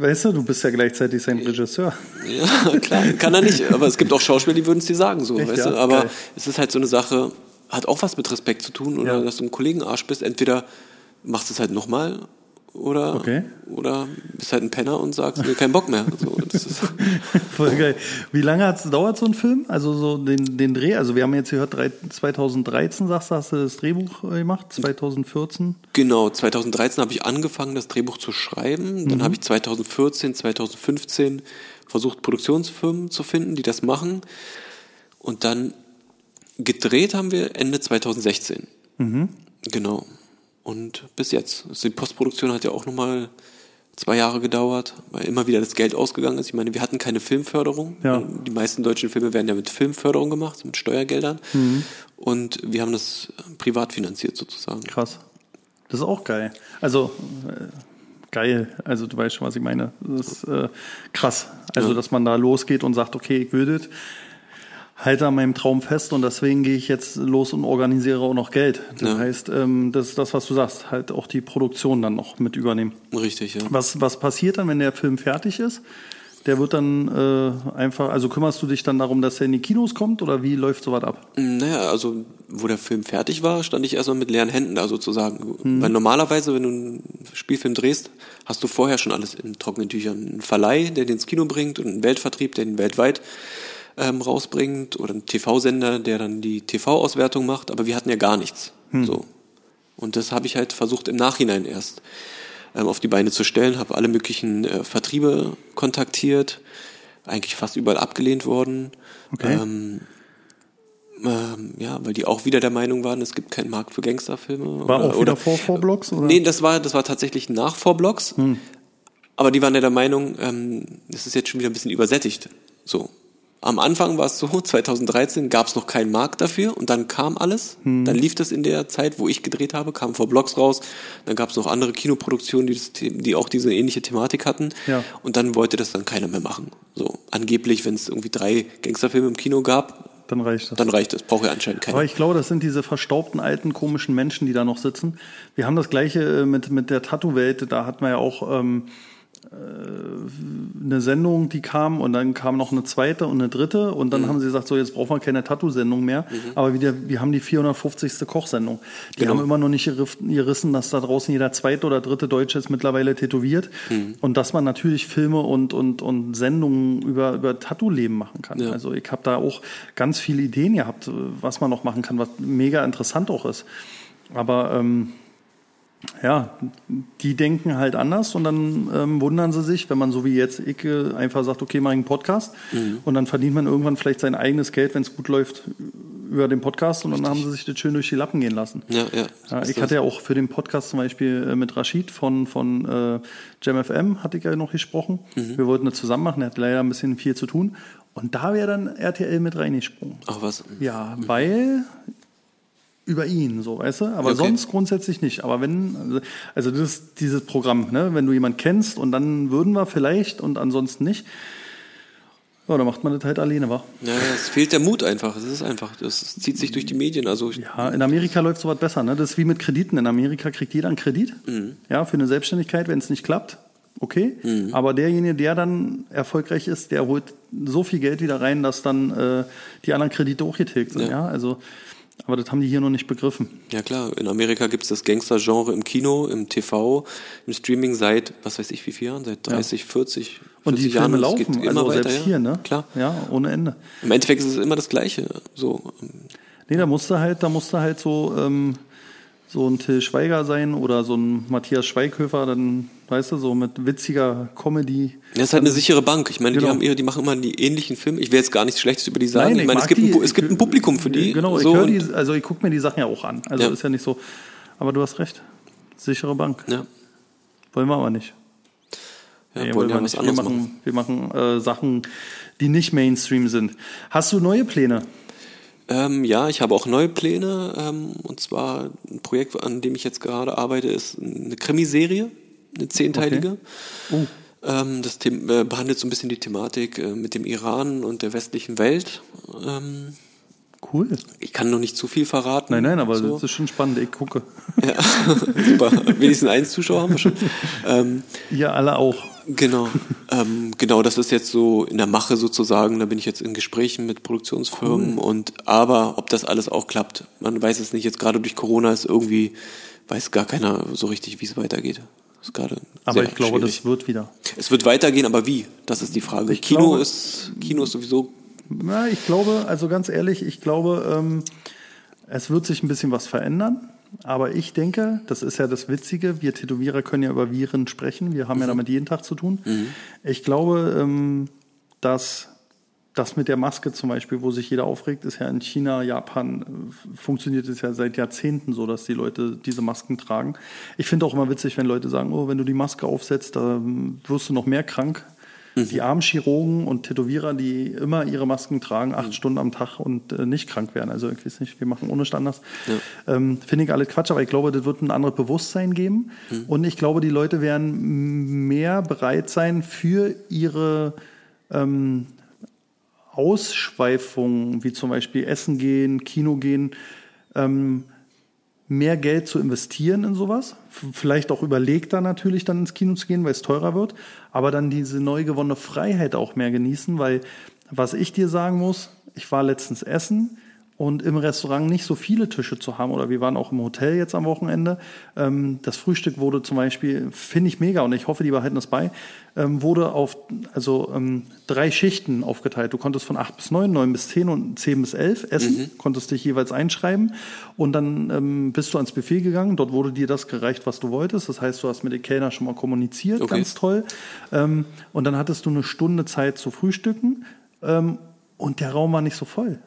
weißt du, du bist ja gleichzeitig sein Regisseur. Ja, klar, kann er nicht. Aber es gibt auch Schauspieler, die würden es dir sagen, so, Echt, weißt ja? du. Aber Geil. es ist halt so eine Sache, hat auch was mit Respekt zu tun oder Ja. dass du ein Kollegenarsch bist. Entweder machst du es halt nochmal oder, Okay. oder bist halt ein Penner und sagst, nee, kein Bock mehr. So, Voll geil. Wie lange hat's gedauert, so ein Film? Also so den, den Dreh? Also wir haben jetzt gehört, drei- 2013, sagst du, hast du das Drehbuch äh, gemacht? 2014? genau, 2013 habe ich angefangen, das Drehbuch zu schreiben. Mhm. Dann habe ich 2014, 2015 versucht, Produktionsfirmen zu finden, die das machen. Und dann gedreht haben wir Ende 2016. Mhm. Genau. Und bis jetzt. Also die Postproduktion hat ja auch nochmal zwei Jahre gedauert, weil immer wieder das Geld ausgegangen ist. Ich meine, wir hatten keine Filmförderung. Ja. Die meisten deutschen Filme werden ja mit Filmförderung gemacht, mit Steuergeldern. Und wir haben das privat finanziert sozusagen. Krass. Das ist auch geil. Also äh, geil. Also du weißt schon, was ich meine. Das ist äh, krass. Also Ja. dass man da losgeht und sagt, okay, ich will das, halte an meinem Traum fest und deswegen gehe ich jetzt los und organisiere auch noch Geld. Das Ja. heißt, ähm, das ist das, was du sagst, halt auch die Produktion dann noch mit übernehmen. Richtig, ja. Was, was passiert dann, wenn der Film fertig ist? Der wird dann äh, einfach, also kümmerst du dich dann darum, dass er in die Kinos kommt oder wie läuft sowas ab? Naja, also wo der Film fertig war, stand ich erstmal mit leeren Händen da sozusagen. Mhm. Weil normalerweise, wenn du einen Spielfilm drehst, hast du vorher schon alles in trockenen Tüchern. Einen Verleih, der den ins Kino bringt und einen Weltvertrieb, der den weltweit ähm, rausbringt oder einen TV-Sender, der dann die TV-Auswertung macht, aber wir hatten ja gar nichts. Hm. So. Und das habe ich halt versucht im Nachhinein erst ähm, auf die Beine zu stellen, habe alle möglichen äh, Vertriebe kontaktiert, eigentlich fast überall abgelehnt worden. Okay. Ähm, ähm, ja, weil die auch wieder der Meinung waren, es gibt keinen Markt für Gangsterfilme. War oder, auch wieder vor Vorblocks? Oder? Nee, das war, das war tatsächlich nach Vorblocks. Aber die waren ja der Meinung, ähm, das ist jetzt schon wieder ein bisschen übersättigt. So. Am Anfang war es so, 2013 gab es noch keinen Markt dafür und dann kam alles. Dann lief das in der Zeit, wo ich gedreht habe, kam vor Blocks raus. Dann gab es noch andere Kinoproduktionen, die, das, die auch diese ähnliche Thematik hatten. Ja. Und dann wollte das dann keiner mehr machen. So angeblich, wenn es irgendwie drei Gangsterfilme im Kino gab, Dann reicht das. dann reicht das. Braucht ja anscheinend keiner. Aber ich glaube, das sind diese verstaubten, alten, komischen Menschen, die da noch sitzen. Wir haben das gleiche äh, mit, mit der Tattoo-Welt. Da hatten wir ja auch ähm, äh, eine Sendung, die kam und dann kam noch eine zweite und eine dritte und Mhm. dann haben sie gesagt, so jetzt brauchen wir keine Tattoo-Sendung mehr, aber wieder, wir haben die 450. Kochsendung. Die Genau. haben immer noch nicht gerissen, dass da draußen jeder zweite oder dritte Deutsche ist mittlerweile tätowiert Mhm. und dass man natürlich Filme und, und, und Sendungen über, über Tattoo-Leben machen kann. Ja. Also ich habe da auch ganz viele Ideen gehabt, was man noch machen kann, was mega interessant auch ist. Aber ähm, ja, die denken halt anders und dann ähm, wundern sie sich, wenn man so wie jetzt ich einfach sagt, okay, mach ich einen Podcast und dann verdient man irgendwann vielleicht sein eigenes Geld, wenn es gut läuft, über den Podcast und dann haben sie sich das schön durch die Lappen gehen lassen. ja, ja. Ja, ich hatte ja auch für den Podcast zum Beispiel äh, mit Rashid von, von äh, JamFM hatte ich ja noch gesprochen. Wir wollten das zusammen machen, er hat leider ein bisschen viel zu tun. Und da wäre dann RTL mit reingesprungen. Ach was. Ja, weil über ihn, so, weißt du? Aber Okay. sonst grundsätzlich nicht. Aber wenn, also, also das ist dieses Programm, ne? Wenn du jemanden kennst und dann würden wir vielleicht und ansonsten nicht. Ja, dann macht man das halt alleine, wa? Ja, es fehlt der Mut einfach. Es ist einfach. Das zieht sich durch die Medien. Also Ja, in Amerika läuft sowas besser, ne? Das ist wie mit Krediten. In Amerika kriegt jeder einen Kredit. Ja, für eine Selbstständigkeit, wenn es nicht klappt, okay. Aber derjenige, der dann erfolgreich ist, der holt so viel Geld wieder rein, dass dann äh, die anderen Kredite auch getilgt sind, ja. Ja. Also, aber das haben die hier noch nicht begriffen. Ja klar, in Amerika gibt es das Gangster-Genre im Kino, im TV, im Streaming seit, was weiß ich, wie viele Jahren? Seit 30, 40, 40 Und die Jahren. Filme laufen, immer also weiter, selbst ja. hier, ne? Klar. Ja, ohne Ende. Im Endeffekt ist es immer das Gleiche. So, Nee, da musste halt, da musste halt so, ähm, so ein Till Schweiger sein oder so ein Matthias Schweighöfer, dann, weißt du, so mit witziger Comedy. das ist halt eine sichere Bank. Ich meine, Genau. die haben die machen immer die ähnlichen Filme. Ich will jetzt gar nichts Schlechtes über die sagen. Nein, ich meine, es gibt, ein, die. Pu- es gibt ein Publikum für die. Genau, so ich höre die, also ich gucke mir die Sachen ja auch an. Also Ja. ist ja nicht so. Aber du hast recht. Sichere Bank. Ja, Wollen wir aber nicht. ja Nee, wollen wir nicht. wir machen. machen. Wir machen äh, Sachen, die nicht Mainstream sind. Hast du neue Pläne? Ähm, ja, ich habe auch neue Pläne. Ähm, und zwar ein Projekt, an dem ich jetzt gerade arbeite, ist eine Krimiserie, eine zehnteilige. Oh. Ähm, das The äh, behandelt so ein bisschen die Thematik äh, mit dem Iran und der westlichen Welt. Ähm, Cool. ich kann noch nicht zu viel verraten. Nein, nein, aber so. das ist schon spannend. Ich gucke. Ja, super. Wenigstens eins Zuschauer haben wir schon. Ähm, Ihr alle auch. genau. Ähm, genau, das ist jetzt so in der Mache sozusagen. Da bin ich jetzt in Gesprächen mit Produktionsfirmen und aber ob das alles auch klappt, man weiß es nicht. Jetzt gerade durch Corona ist irgendwie, weiß gar keiner so richtig, wie es weitergeht. Ist gerade Aber ich glaube, schwierig. das wird wieder. Es wird weitergehen, aber wie? Das ist die Frage. Ich Kino glaube- ist Kino ist sowieso Na, ich glaube, also ganz ehrlich, ich glaube, ähm, es wird sich ein bisschen was verändern. Aber ich denke, das ist ja das Witzige, wir Tätowierer können ja über Viren sprechen. Wir haben ja damit jeden Tag zu tun. Ich glaube, ähm, dass das mit der Maske zum Beispiel, wo sich jeder aufregt, ist ja in China, Japan, äh, funktioniert es ja seit Jahrzehnten so, dass die Leute diese Masken tragen. Ich finde auch immer witzig, wenn Leute sagen, oh, wenn du die Maske aufsetzt, dann wirst du noch mehr krank. Die armen Chirurgen und Tätowierer, die immer ihre Masken tragen, acht Stunden am Tag und äh, nicht krank werden. Also ich weiß nicht, wir machen ohne Standards. Ähm, Finde ich alles Quatsch, aber ich glaube, das wird ein anderes Bewusstsein geben. Und ich glaube, die Leute werden mehr bereit sein für ihre ähm, Ausschweifungen, wie zum Beispiel Essen gehen, Kino gehen, ähm, mehr Geld zu investieren in sowas. Vielleicht auch überlegter natürlich dann ins Kino zu gehen, weil es teurer wird, aber dann diese neu gewonnene Freiheit auch mehr genießen, weil was ich dir sagen muss, ich war letztens essen und im Restaurant nicht so viele Tische zu haben oder wir waren auch im Hotel jetzt am Wochenende. Ähm, das Frühstück wurde zum Beispiel, finde ich mega und ich hoffe, die behalten das bei, ähm, wurde auf also ähm, drei Schichten aufgeteilt. Du konntest von acht bis neun, neun bis zehn und zehn bis elf essen, konntest dich jeweils einschreiben und dann ähm, bist du ans Buffet gegangen. Dort wurde dir das gereicht, was du wolltest. Das heißt, du hast mit den Kellner schon mal kommuniziert, Okay. ganz toll. Ähm, und dann hattest du eine Stunde Zeit zu frühstücken. Ähm, und der Raum war nicht so voll.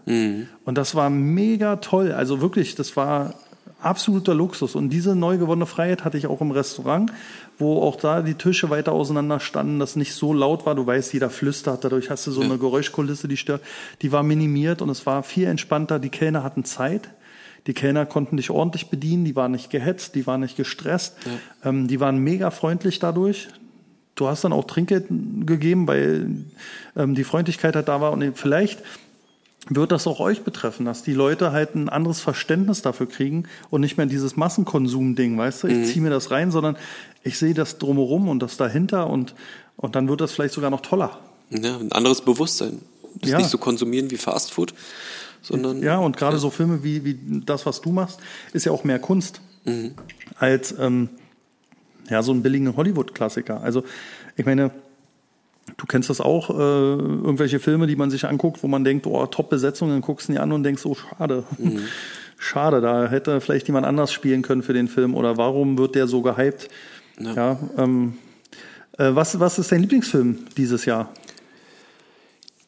Und das war mega toll. Also wirklich, das war absoluter Luxus. Und diese neu gewonnene Freiheit hatte ich auch im Restaurant, wo auch da die Tische weiter auseinander standen, das nicht so laut war. Du weißt, jeder flüstert, dadurch hast du so eine Geräuschkulisse, die stört. Die war minimiert und es war viel entspannter. Die Kellner hatten Zeit. Die Kellner konnten dich ordentlich bedienen, die waren nicht gehetzt, die waren nicht gestresst, ähm, die waren mega freundlich dadurch. Du hast dann auch Trinkgeld gegeben, weil ähm, die Freundlichkeit halt da war. Und vielleicht wird das auch euch betreffen, dass die Leute halt ein anderes Verständnis dafür kriegen und nicht mehr dieses Massenkonsum-Ding, weißt du, ich ziehe mir das rein, sondern ich sehe das drumherum und das dahinter und, und dann wird das vielleicht sogar noch toller. Ja, ein anderes Bewusstsein. Das Ja. nicht so konsumieren wie Fast Food, sondern Ja, und gerade so Filme wie, wie das, was du machst, ist ja auch mehr Kunst als ähm, ja, so ein billigen Hollywood-Klassiker. Also, ich meine, du kennst das auch, äh, irgendwelche Filme, die man sich anguckt, wo man denkt, oh, Top-Besetzung, dann guckst du ihn an und denkst, oh, schade. Schade, da hätte vielleicht jemand anders spielen können für den Film oder warum wird der so gehypt? Ja, ähm, äh, was, was ist dein Lieblingsfilm dieses Jahr?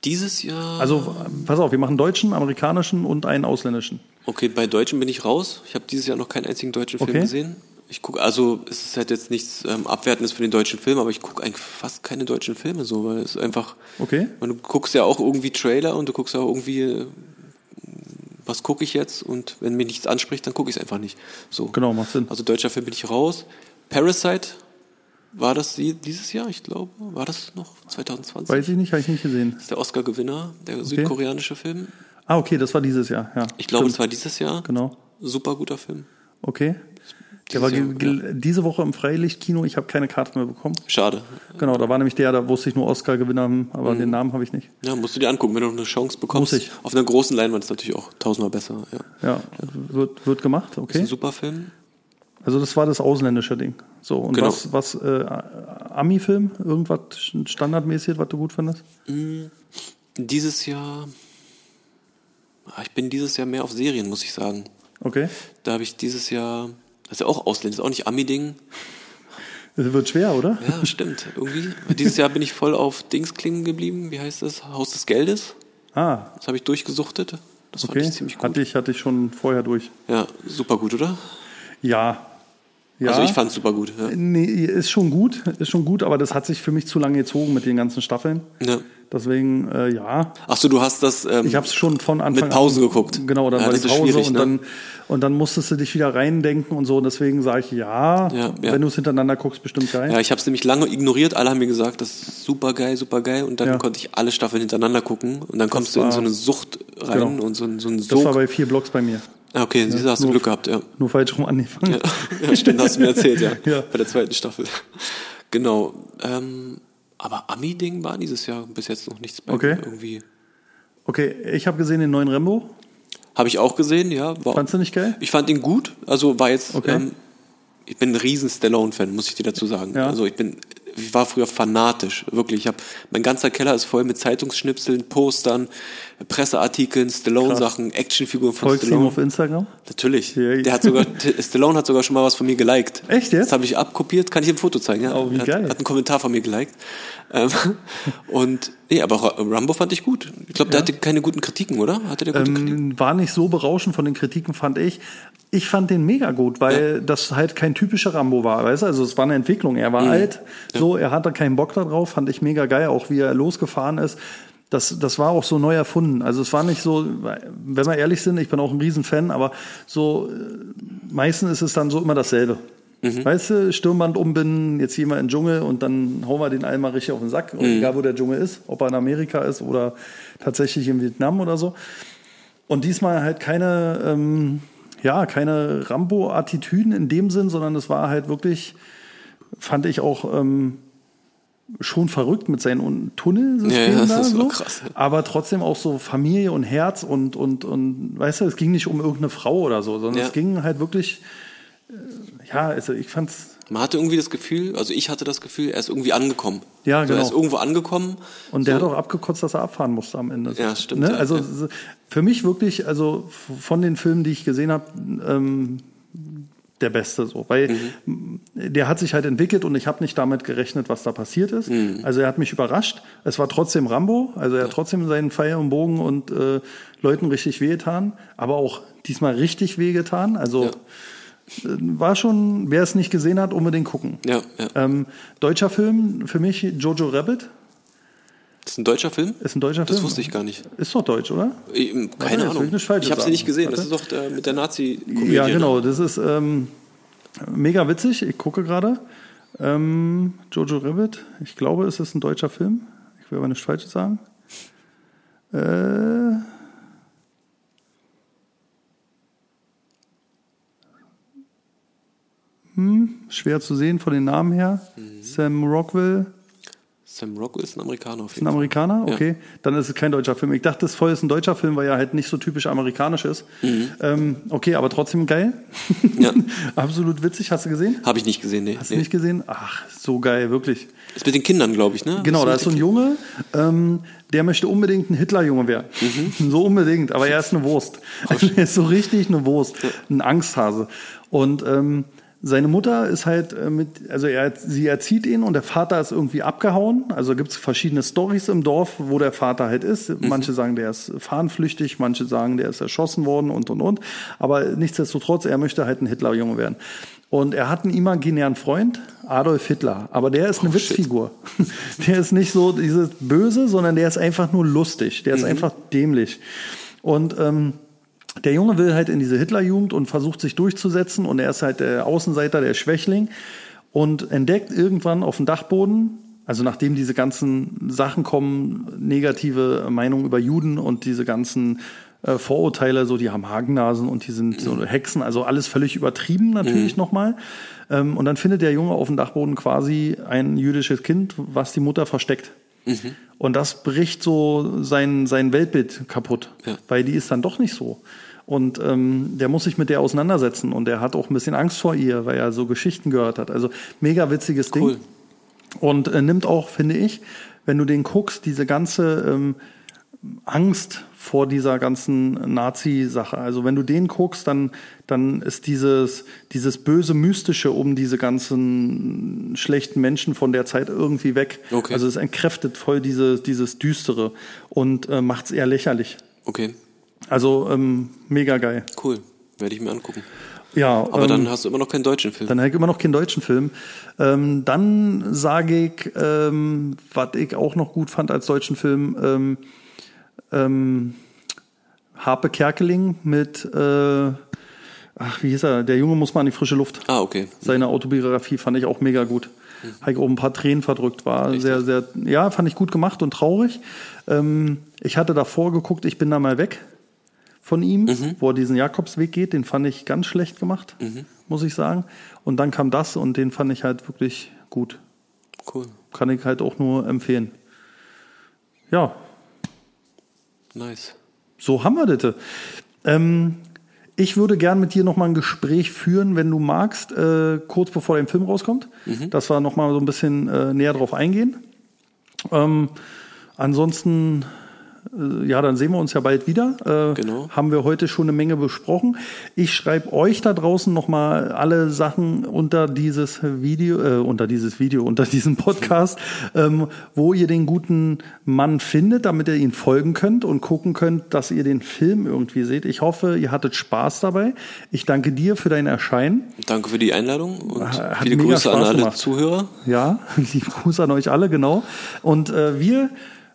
dieses Jahr. Also, pass auf, wir machen deutschen, amerikanischen und einen ausländischen. Okay, bei Deutschen bin ich raus. Ich habe dieses Jahr noch keinen einzigen deutschen Film Okay. gesehen. Ich gucke, also es ist halt jetzt nichts ähm, Abwertendes für den deutschen Film, aber ich gucke eigentlich fast keine deutschen Filme so, weil es einfach. Okay. Man, du guckst ja auch irgendwie Trailer und du guckst ja auch irgendwie, äh, was gucke ich jetzt und wenn mich nichts anspricht, dann gucke ich es einfach nicht. So. Genau, macht Sinn. Also deutscher Film bin ich raus. Parasite war das die- dieses Jahr, ich glaube. War das noch 2020? Weiß ich nicht, habe ich nicht gesehen. Das ist der Oscar-Gewinner, der südkoreanische Film. Ah, okay, das war dieses Jahr, ja. Ich glaube, das war dieses Jahr. Genau. Super guter Film. Okay. Der war diese Woche im Freilichtkino, ich habe keine Karte mehr bekommen. Schade. Genau, da war nämlich der, da wusste ich nur Oscar-Gewinner, aber den Namen habe ich nicht. Ja, musst du dir angucken, wenn du noch eine Chance bekommst. Muss ich. Auf einer großen Leinwand ist natürlich auch tausendmal besser. Ja. Ja, wird, wird gemacht, Ist ein okay. super Film. Also das war das ausländische Ding. So, und Genau. was, was äh, Ami-Film? Irgendwas standardmäßig, was du gut findest? Dieses Jahr. Ah, Ich bin dieses Jahr mehr auf Serien, muss ich sagen. Okay. Da habe ich dieses Jahr. Das ist ja auch Ausländer, ist auch nicht Ami-Ding. Das wird schwer, oder? Ja, stimmt. Irgendwie. Dieses Jahr bin ich voll auf Dings klingen geblieben. Wie heißt das? Haus des Geldes. Ah, Das habe ich durchgesuchtet. Das fand okay. ich ziemlich gut. Hatte ich, hatte ich schon vorher durch. Ja, super gut, oder? Ja. ja. Also ich fand es super gut. Ja. Nee, ist schon gut, ist schon gut, aber das hat sich für mich zu lange gezogen mit den ganzen Staffeln. Ja. Deswegen, äh, ja. Ach so, du hast das. Ähm, Ich habe es schon von Anfang Mit Pausen an. geguckt. Genau, dann Ja, war die Pause und ne? dann und dann musstest du dich wieder reindenken und so. Und deswegen sage ich ja, Ja, ja. wenn du es hintereinander guckst, bestimmt geil. Ja, ich habe es nämlich lange ignoriert. Alle haben mir gesagt, das ist super geil, super geil. Und dann Ja. konnte ich alle Staffeln hintereinander gucken. Und dann kommst du in war- so eine Sucht rein Genau. und so, ein- so ein das war Sog. bei vier Blocks bei mir. Ah, okay, du, hast du Glück gehabt, ja. Nur falsch rum angefangen. Ja, ja stimmt, hast du mir erzählt, ja. Ja. Bei der zweiten Staffel. Genau. Ähm, aber Ami-Ding war dieses Jahr bis jetzt noch nichts bei Okay. mir irgendwie. Okay, ich habe gesehen den neuen Rambo. Habe ich auch gesehen, ja. War, Fandst du nicht geil? Ich fand ihn gut. Also war jetzt. Okay. Ähm, ich bin ein riesen Stallone-Fan, muss ich dir dazu sagen. Ja. Also ich bin ich war früher fanatisch, wirklich. Ich hab, mein ganzer Keller ist voll mit Zeitungsschnipseln, Postern, Presseartikeln, Stallone-Sachen, Actionfiguren von Folgst du ihm Stallone. auf Instagram? Natürlich. Ja, Der hat sogar, Stallone hat sogar schon mal was von mir geliked. Echt jetzt? Das habe ich abkopiert, kann ich im Foto zeigen. Ja. Oh, wie hat, geil. Hat einen Kommentar von mir geliked. Ähm, und nee, aber Rambo fand ich gut. Ich glaube, der hatte keine guten Kritiken, oder? Hatte der gute Kritiken? Ähm, war nicht so berauschend von den Kritiken, fand ich. Ich fand den mega gut, weil das halt kein typischer Rambo war, weißt du? Also es war eine Entwicklung. Er Mhm. war alt, so, er hatte keinen Bock darauf, fand ich mega geil, auch wie er losgefahren ist. Das, das war auch so neu erfunden. Also es war nicht so, wenn wir ehrlich sind, ich bin auch ein Riesenfan, aber so äh, meistens ist es dann so immer dasselbe. Mhm. Weißt du, Stirnband umbinden, jetzt gehen wir in den Dschungel und dann hauen wir den allen mal richtig auf den Sack. Mhm. Egal wo der Dschungel ist, ob er in Amerika ist oder tatsächlich in Vietnam oder so. Und diesmal halt keine, ähm, ja, keine Rambo-Attitüden in dem Sinn, sondern es war halt wirklich, fand ich auch ähm, schon verrückt mit seinen Un- Tunnelsystemen Ja, da so. krass. Aber trotzdem auch so Familie und Herz und, und, und weißt du, es ging nicht um irgendeine Frau oder so, sondern Ja. es ging halt wirklich, äh, ja, also ich fand's, Man hatte irgendwie das Gefühl, also ich hatte das Gefühl, er ist irgendwie angekommen. Ja, so, genau. Er ist irgendwo angekommen. Und der so, hat auch abgekotzt, dass er abfahren musste am Ende. Ja, stimmt, Ne? ja, also ja. für mich wirklich, also von den Filmen, die ich gesehen habe, ähm, der beste so, weil Mhm. der hat sich halt entwickelt und ich habe nicht damit gerechnet, was da passiert ist. Mhm. Also er hat mich überrascht. Es war trotzdem Rambo, also er hat trotzdem seinen Pfeil und Bogen und äh, Leuten richtig wehgetan, aber auch diesmal richtig wehgetan. Also Ja. Äh, war schon, wer es nicht gesehen hat, unbedingt gucken. Ja, ja. Ähm, deutscher Film für mich Jojo Rabbit. Das ist ein deutscher Film? Ist ein deutscher Das Film? wusste ich gar nicht. Ist doch deutsch, oder? Ich, keine will Ahnung. ich Ich habe sie nicht gesehen. Das Warte. ist doch der, mit der Nazi-Komödie. Ja, ne? genau. Das ist ähm, mega witzig. Ich gucke gerade. Ähm, Jojo Rabbit. Ich glaube, es ist ein deutscher Film. Ich will aber nichts Falsches sagen. Äh, schwer zu sehen von den Namen her. Mhm. Sam Rockwell. Sam Rockwell ist ein Amerikaner auf Ist jeden ein Fall. Amerikaner? Ja. Okay. Dann ist es kein deutscher Film. Ich dachte, das voll ist ein deutscher Film, weil er halt nicht so typisch amerikanisch ist. Ähm, okay, aber trotzdem geil. Mhm. Ja. Absolut witzig. Hast du gesehen? Habe ich nicht gesehen, nee. Hast du nee. nicht gesehen? Ach, so geil, wirklich. Ist mit den Kindern, glaube ich, ne? Genau, da ist so ein Junge, ähm, der möchte unbedingt ein Hitlerjunge werden. Mhm. So unbedingt, aber er ist eine Wurst. Also er ist so richtig eine Wurst, ein Angsthase. Und ähm, seine Mutter ist halt äh, mit, also er, sie erzieht ihn und der Vater ist irgendwie abgehauen. Also gibt es verschiedene Stories im Dorf, wo der Vater halt ist. Mhm. Manche sagen, der ist fahnenflüchtig, manche sagen, der ist erschossen worden und und und. Aber nichtsdestotrotz, er möchte halt ein Hitlerjunge werden. Und er hat einen imaginären Freund, Adolf Hitler. Aber der ist eine Oh, shit. Witzfigur. Der ist nicht so dieses Böse, sondern der ist einfach nur lustig. Der ist einfach dämlich. Und ähm, der Junge will halt in diese Hitlerjugend und versucht sich durchzusetzen. Und er ist halt der Außenseiter, der Schwächling. Und entdeckt irgendwann auf dem Dachboden, also nachdem diese ganzen Sachen kommen, negative Meinungen über Juden und diese ganzen äh, Vorurteile, so die haben Hagennasen und die sind so Hexen, also alles völlig übertrieben natürlich nochmal. Ähm, und dann findet der Junge auf dem Dachboden quasi ein jüdisches Kind, was die Mutter versteckt. Und das bricht so sein, sein Weltbild kaputt, Ja. weil die ist dann doch nicht so. Und ähm, der muss sich mit der auseinandersetzen und der hat auch ein bisschen Angst vor ihr, weil er so Geschichten gehört hat. Also mega witziges Ding. Cool. Und äh, nimmt auch, finde ich, wenn du den guckst, diese ganze ähm, Angst vor dieser ganzen Nazi-Sache. Also wenn du den guckst, dann, dann ist dieses, dieses böse Mystische um diese ganzen schlechten Menschen von der Zeit irgendwie weg. Okay. Also es entkräftet voll diese, dieses Düstere und äh, macht es eher lächerlich. Okay, Also ähm, mega geil. cool. Werde ich mir angucken. Ja, Aber ähm, dann hast du immer noch keinen deutschen Film. Dann habe ich immer noch keinen deutschen Film. Ähm, dann sage ich, ähm, was ich auch noch gut fand als deutschen Film, ähm, ähm, Harpe Kerkeling mit, äh, ach, wie hieß er? Der Junge muss mal an die frische Luft. ah, okay. Seine Autobiografie fand ich auch mega gut. Habe ich auch ein paar Tränen verdrückt, war sehr, sehr, ja, fand ich gut gemacht und traurig. Ähm, ich hatte davor geguckt, ich bin da mal weg von ihm, wo er diesen Jakobsweg geht, den fand ich ganz schlecht gemacht, muss ich sagen. Und dann kam das und den fand ich halt wirklich gut. Cool. Kann ich halt auch nur empfehlen. Ja, Nice. so haben wir das. Ähm, ich würde gern mit dir nochmal ein Gespräch führen, wenn du magst, äh, kurz bevor dein Film rauskommt, Mhm. dass wir nochmal so ein bisschen äh, näher drauf eingehen. Ähm, ansonsten, ja, dann sehen wir uns ja bald wieder. Äh, Genau. Haben wir heute schon eine Menge besprochen. Ich schreibe euch da draußen nochmal alle Sachen unter dieses Video, äh, unter dieses Video, unter diesem Podcast, ähm, wo ihr den guten Mann findet, damit ihr ihn folgen könnt und gucken könnt, dass ihr den Film irgendwie seht. Ich hoffe, ihr hattet Spaß dabei. Ich danke dir für dein Erscheinen. Danke für die Einladung und Hat viele Grüße an Spaß alle gemacht. Zuhörer. Ja, liebe Gruß an euch alle, genau. Und äh, wir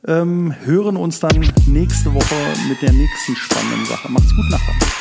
ähm, hören uns dann nächste Woche mit der nächsten spannenden Sache. Macht's gut, Nachbarn.